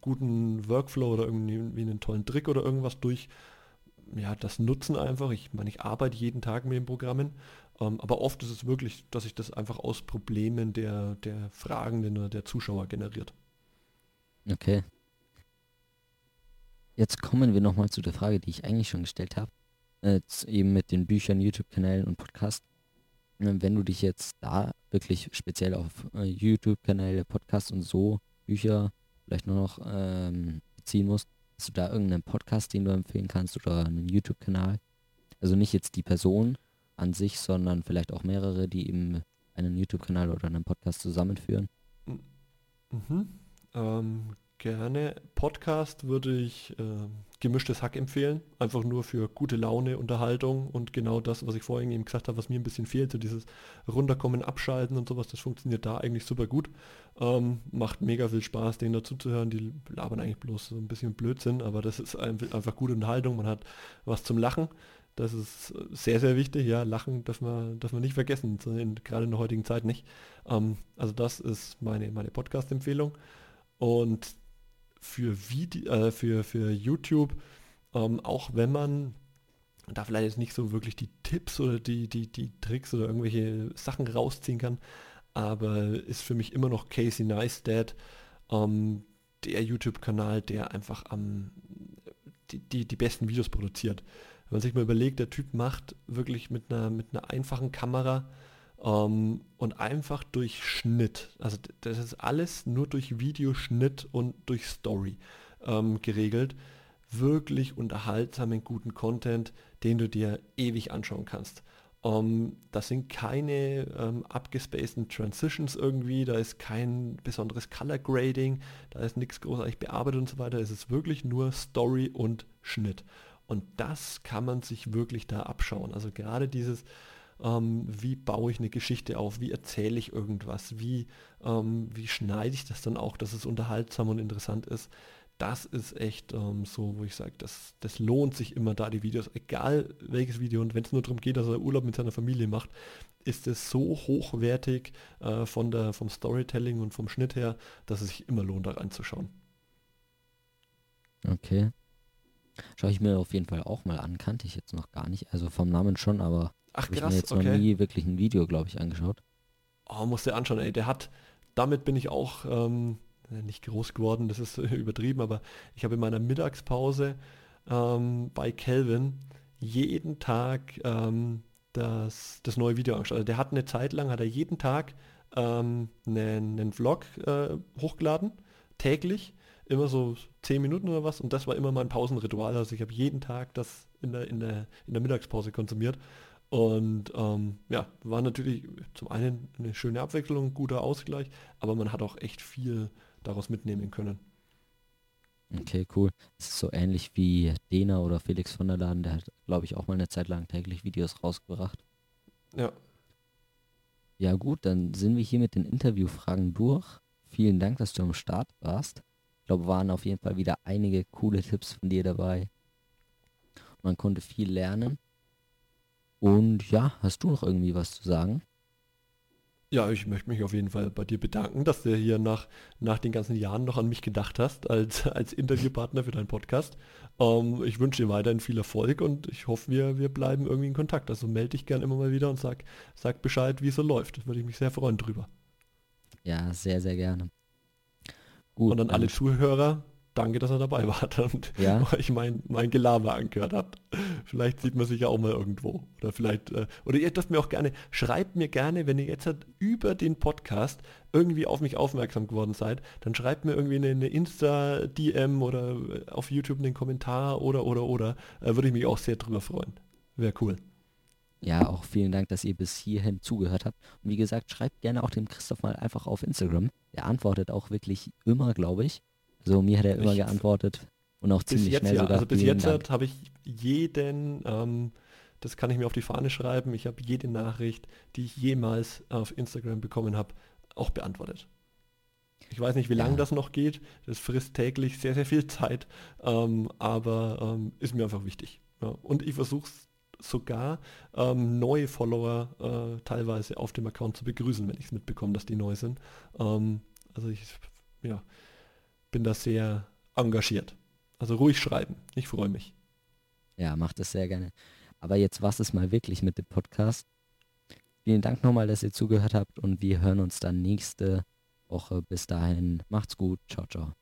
guten Workflow oder irgendwie einen tollen Trick oder irgendwas durch. Ja, das Nutzen einfach. Ich meine, ich arbeite jeden Tag mit den Programmen. Ähm, aber oft ist es wirklich, dass ich das einfach aus Problemen der, der Fragenden oder der Zuschauer generiert. Okay, Jetzt kommen wir nochmal zu der Frage, die ich eigentlich schon gestellt habe. Äh, eben mit den Büchern, YouTube-Kanälen und Podcasts. Äh, wenn du dich jetzt da wirklich speziell auf äh, YouTube-Kanäle, Podcasts und so Bücher vielleicht nur noch ähm, beziehen musst, hast du da irgendeinen Podcast, den du empfehlen kannst oder einen YouTube-Kanal? Also nicht jetzt die Person an sich, sondern vielleicht auch mehrere, die eben einen YouTube-Kanal oder einen Podcast zusammenführen. Mhm. Ähm, Gerne. Podcast würde ich äh, gemischtes Hack empfehlen. Einfach nur für gute Laune, Unterhaltung und genau das, was ich vorhin eben gesagt habe, was mir ein bisschen fehlt, so dieses Runterkommen, Abschalten und sowas, das funktioniert da eigentlich super gut. Ähm, macht mega viel Spaß, denen dazu zu hören. Die labern eigentlich bloß so ein bisschen Blödsinn, aber das ist einfach gute Unterhaltung. Man hat was zum Lachen. Das ist sehr, sehr wichtig. Ja, Lachen darf man, darf man nicht vergessen, gerade in der heutigen Zeit nicht. Ähm, also das ist meine, meine Podcast-Empfehlung. Und für, Video, äh, für, für YouTube, ähm, auch wenn man da vielleicht jetzt nicht so wirklich die Tipps oder die, die, die Tricks oder irgendwelche Sachen rausziehen kann, aber ist für mich immer noch Casey Neistat ähm, der YouTube-Kanal, der einfach am die, die, die besten Videos produziert. Wenn man sich mal überlegt, der Typ macht wirklich mit einer, mit einer einfachen Kamera ähm, und einfach durch Schnitt, also das ist alles nur durch Videoschnitt und durch Story ähm, geregelt, wirklich unterhaltsamen, guten Content, den du dir ewig anschauen kannst. Um, ähm, das sind keine ähm, abgespaceden Transitions irgendwie, da ist kein besonderes Color Grading, da ist nichts großartig bearbeitet und so weiter. Es ist wirklich nur Story und Schnitt. Und das kann man sich wirklich da abschauen. Also gerade dieses, ähm, wie baue ich eine Geschichte auf, wie erzähle ich irgendwas, wie, ähm, wie schneide ich das dann auch, dass es unterhaltsam und interessant ist. Das ist echt ähm, so, wo ich sage, das, das lohnt sich immer da, die Videos, egal welches Video. Und wenn es nur darum geht, dass er Urlaub mit seiner Familie macht, ist es so hochwertig äh, von der, vom Storytelling und vom Schnitt her, dass es sich immer lohnt, da reinzuschauen. Okay. Schaue ich mir auf jeden Fall auch mal an. Kannte ich jetzt noch gar nicht. Also vom Namen schon, aber Ach ich krass, mir jetzt okay. noch nie wirklich ein Video, glaube ich, angeschaut. Oh, musst du dir anschauen, ey. Der hat, damit bin ich auch ähm, nicht groß geworden, das ist übertrieben, aber ich habe in meiner Mittagspause ähm, bei Kelvin jeden Tag ähm, das, das neue Video angeschaut. Also der hat eine Zeit lang, hat er jeden Tag ähm, einen, einen Vlog äh, hochgeladen, täglich immer so zehn Minuten oder was und das war immer mein Pausenritual. Also ich habe jeden Tag das in der, in der, in der Mittagspause konsumiert. Und ähm, ja, war natürlich zum einen eine schöne Abwechslung, guter Ausgleich, aber man hat auch echt viel daraus mitnehmen können. Okay, cool. Es ist so ähnlich wie Dena oder Felix von der Laden, der hat, glaube ich, auch mal eine Zeit lang täglich Videos rausgebracht. Ja. Ja gut, dann sind wir hier mit den Interviewfragen durch. Vielen Dank, dass du am Start warst glaube, waren auf jeden Fall wieder einige coole Tipps von dir dabei. Man konnte viel lernen. Und ja, hast du noch irgendwie was zu sagen? Ja, ich möchte mich auf jeden Fall bei dir bedanken, dass du hier nach, nach den ganzen Jahren noch an mich gedacht hast als, als Interviewpartner für deinen Podcast. Ähm, ich wünsche dir weiterhin viel Erfolg und ich hoffe, wir, wir bleiben irgendwie in Kontakt. Also melde dich gerne immer mal wieder und sag, sag Bescheid, wie es so läuft. Da würde ich mich sehr freuen drüber. Ja, sehr, sehr gerne. Gut, und an alle Zuhörer, danke, dass ihr dabei wart und ja. euch mein, mein Gelaber angehört habt. Vielleicht sieht man sich ja auch mal irgendwo. Oder vielleicht, äh, oder ihr dürft mir auch gerne, schreibt mir gerne, wenn ihr jetzt halt über den Podcast irgendwie auf mich aufmerksam geworden seid, dann schreibt mir irgendwie eine, eine Insta-DM oder auf YouTube einen Kommentar oder, oder, oder. Äh, würde ich mich auch sehr drüber freuen. Wäre cool. Ja, auch vielen Dank, dass ihr bis hierhin zugehört habt. Und wie gesagt, schreibt gerne auch dem Christoph mal einfach auf Instagram. Er antwortet auch wirklich immer, glaube ich. Also mir hat er immer ich geantwortet und auch ziemlich jetzt, schnell ja. sogar. Also bis jetzt habe ich jeden, ähm, das kann ich mir auf die Fahne schreiben, ich habe jede Nachricht, die ich jemals auf Instagram bekommen habe, auch beantwortet. Ich weiß nicht, wie lange ja. das noch geht. Das frisst täglich sehr, sehr viel Zeit, ähm, aber ähm, ist mir einfach wichtig. Ja. Und ich versuche es sogar ähm, neue Follower äh, teilweise auf dem Account zu begrüßen, wenn ich es mitbekomme, dass die neu sind. Ähm, also ich ja, bin da sehr engagiert. Also ruhig schreiben. Ich freue mich. Ja, macht das sehr gerne. Aber jetzt war es mal wirklich mit dem Podcast. Vielen Dank nochmal, dass ihr zugehört habt und wir hören uns dann nächste Woche. Bis dahin, macht's gut. Ciao, ciao.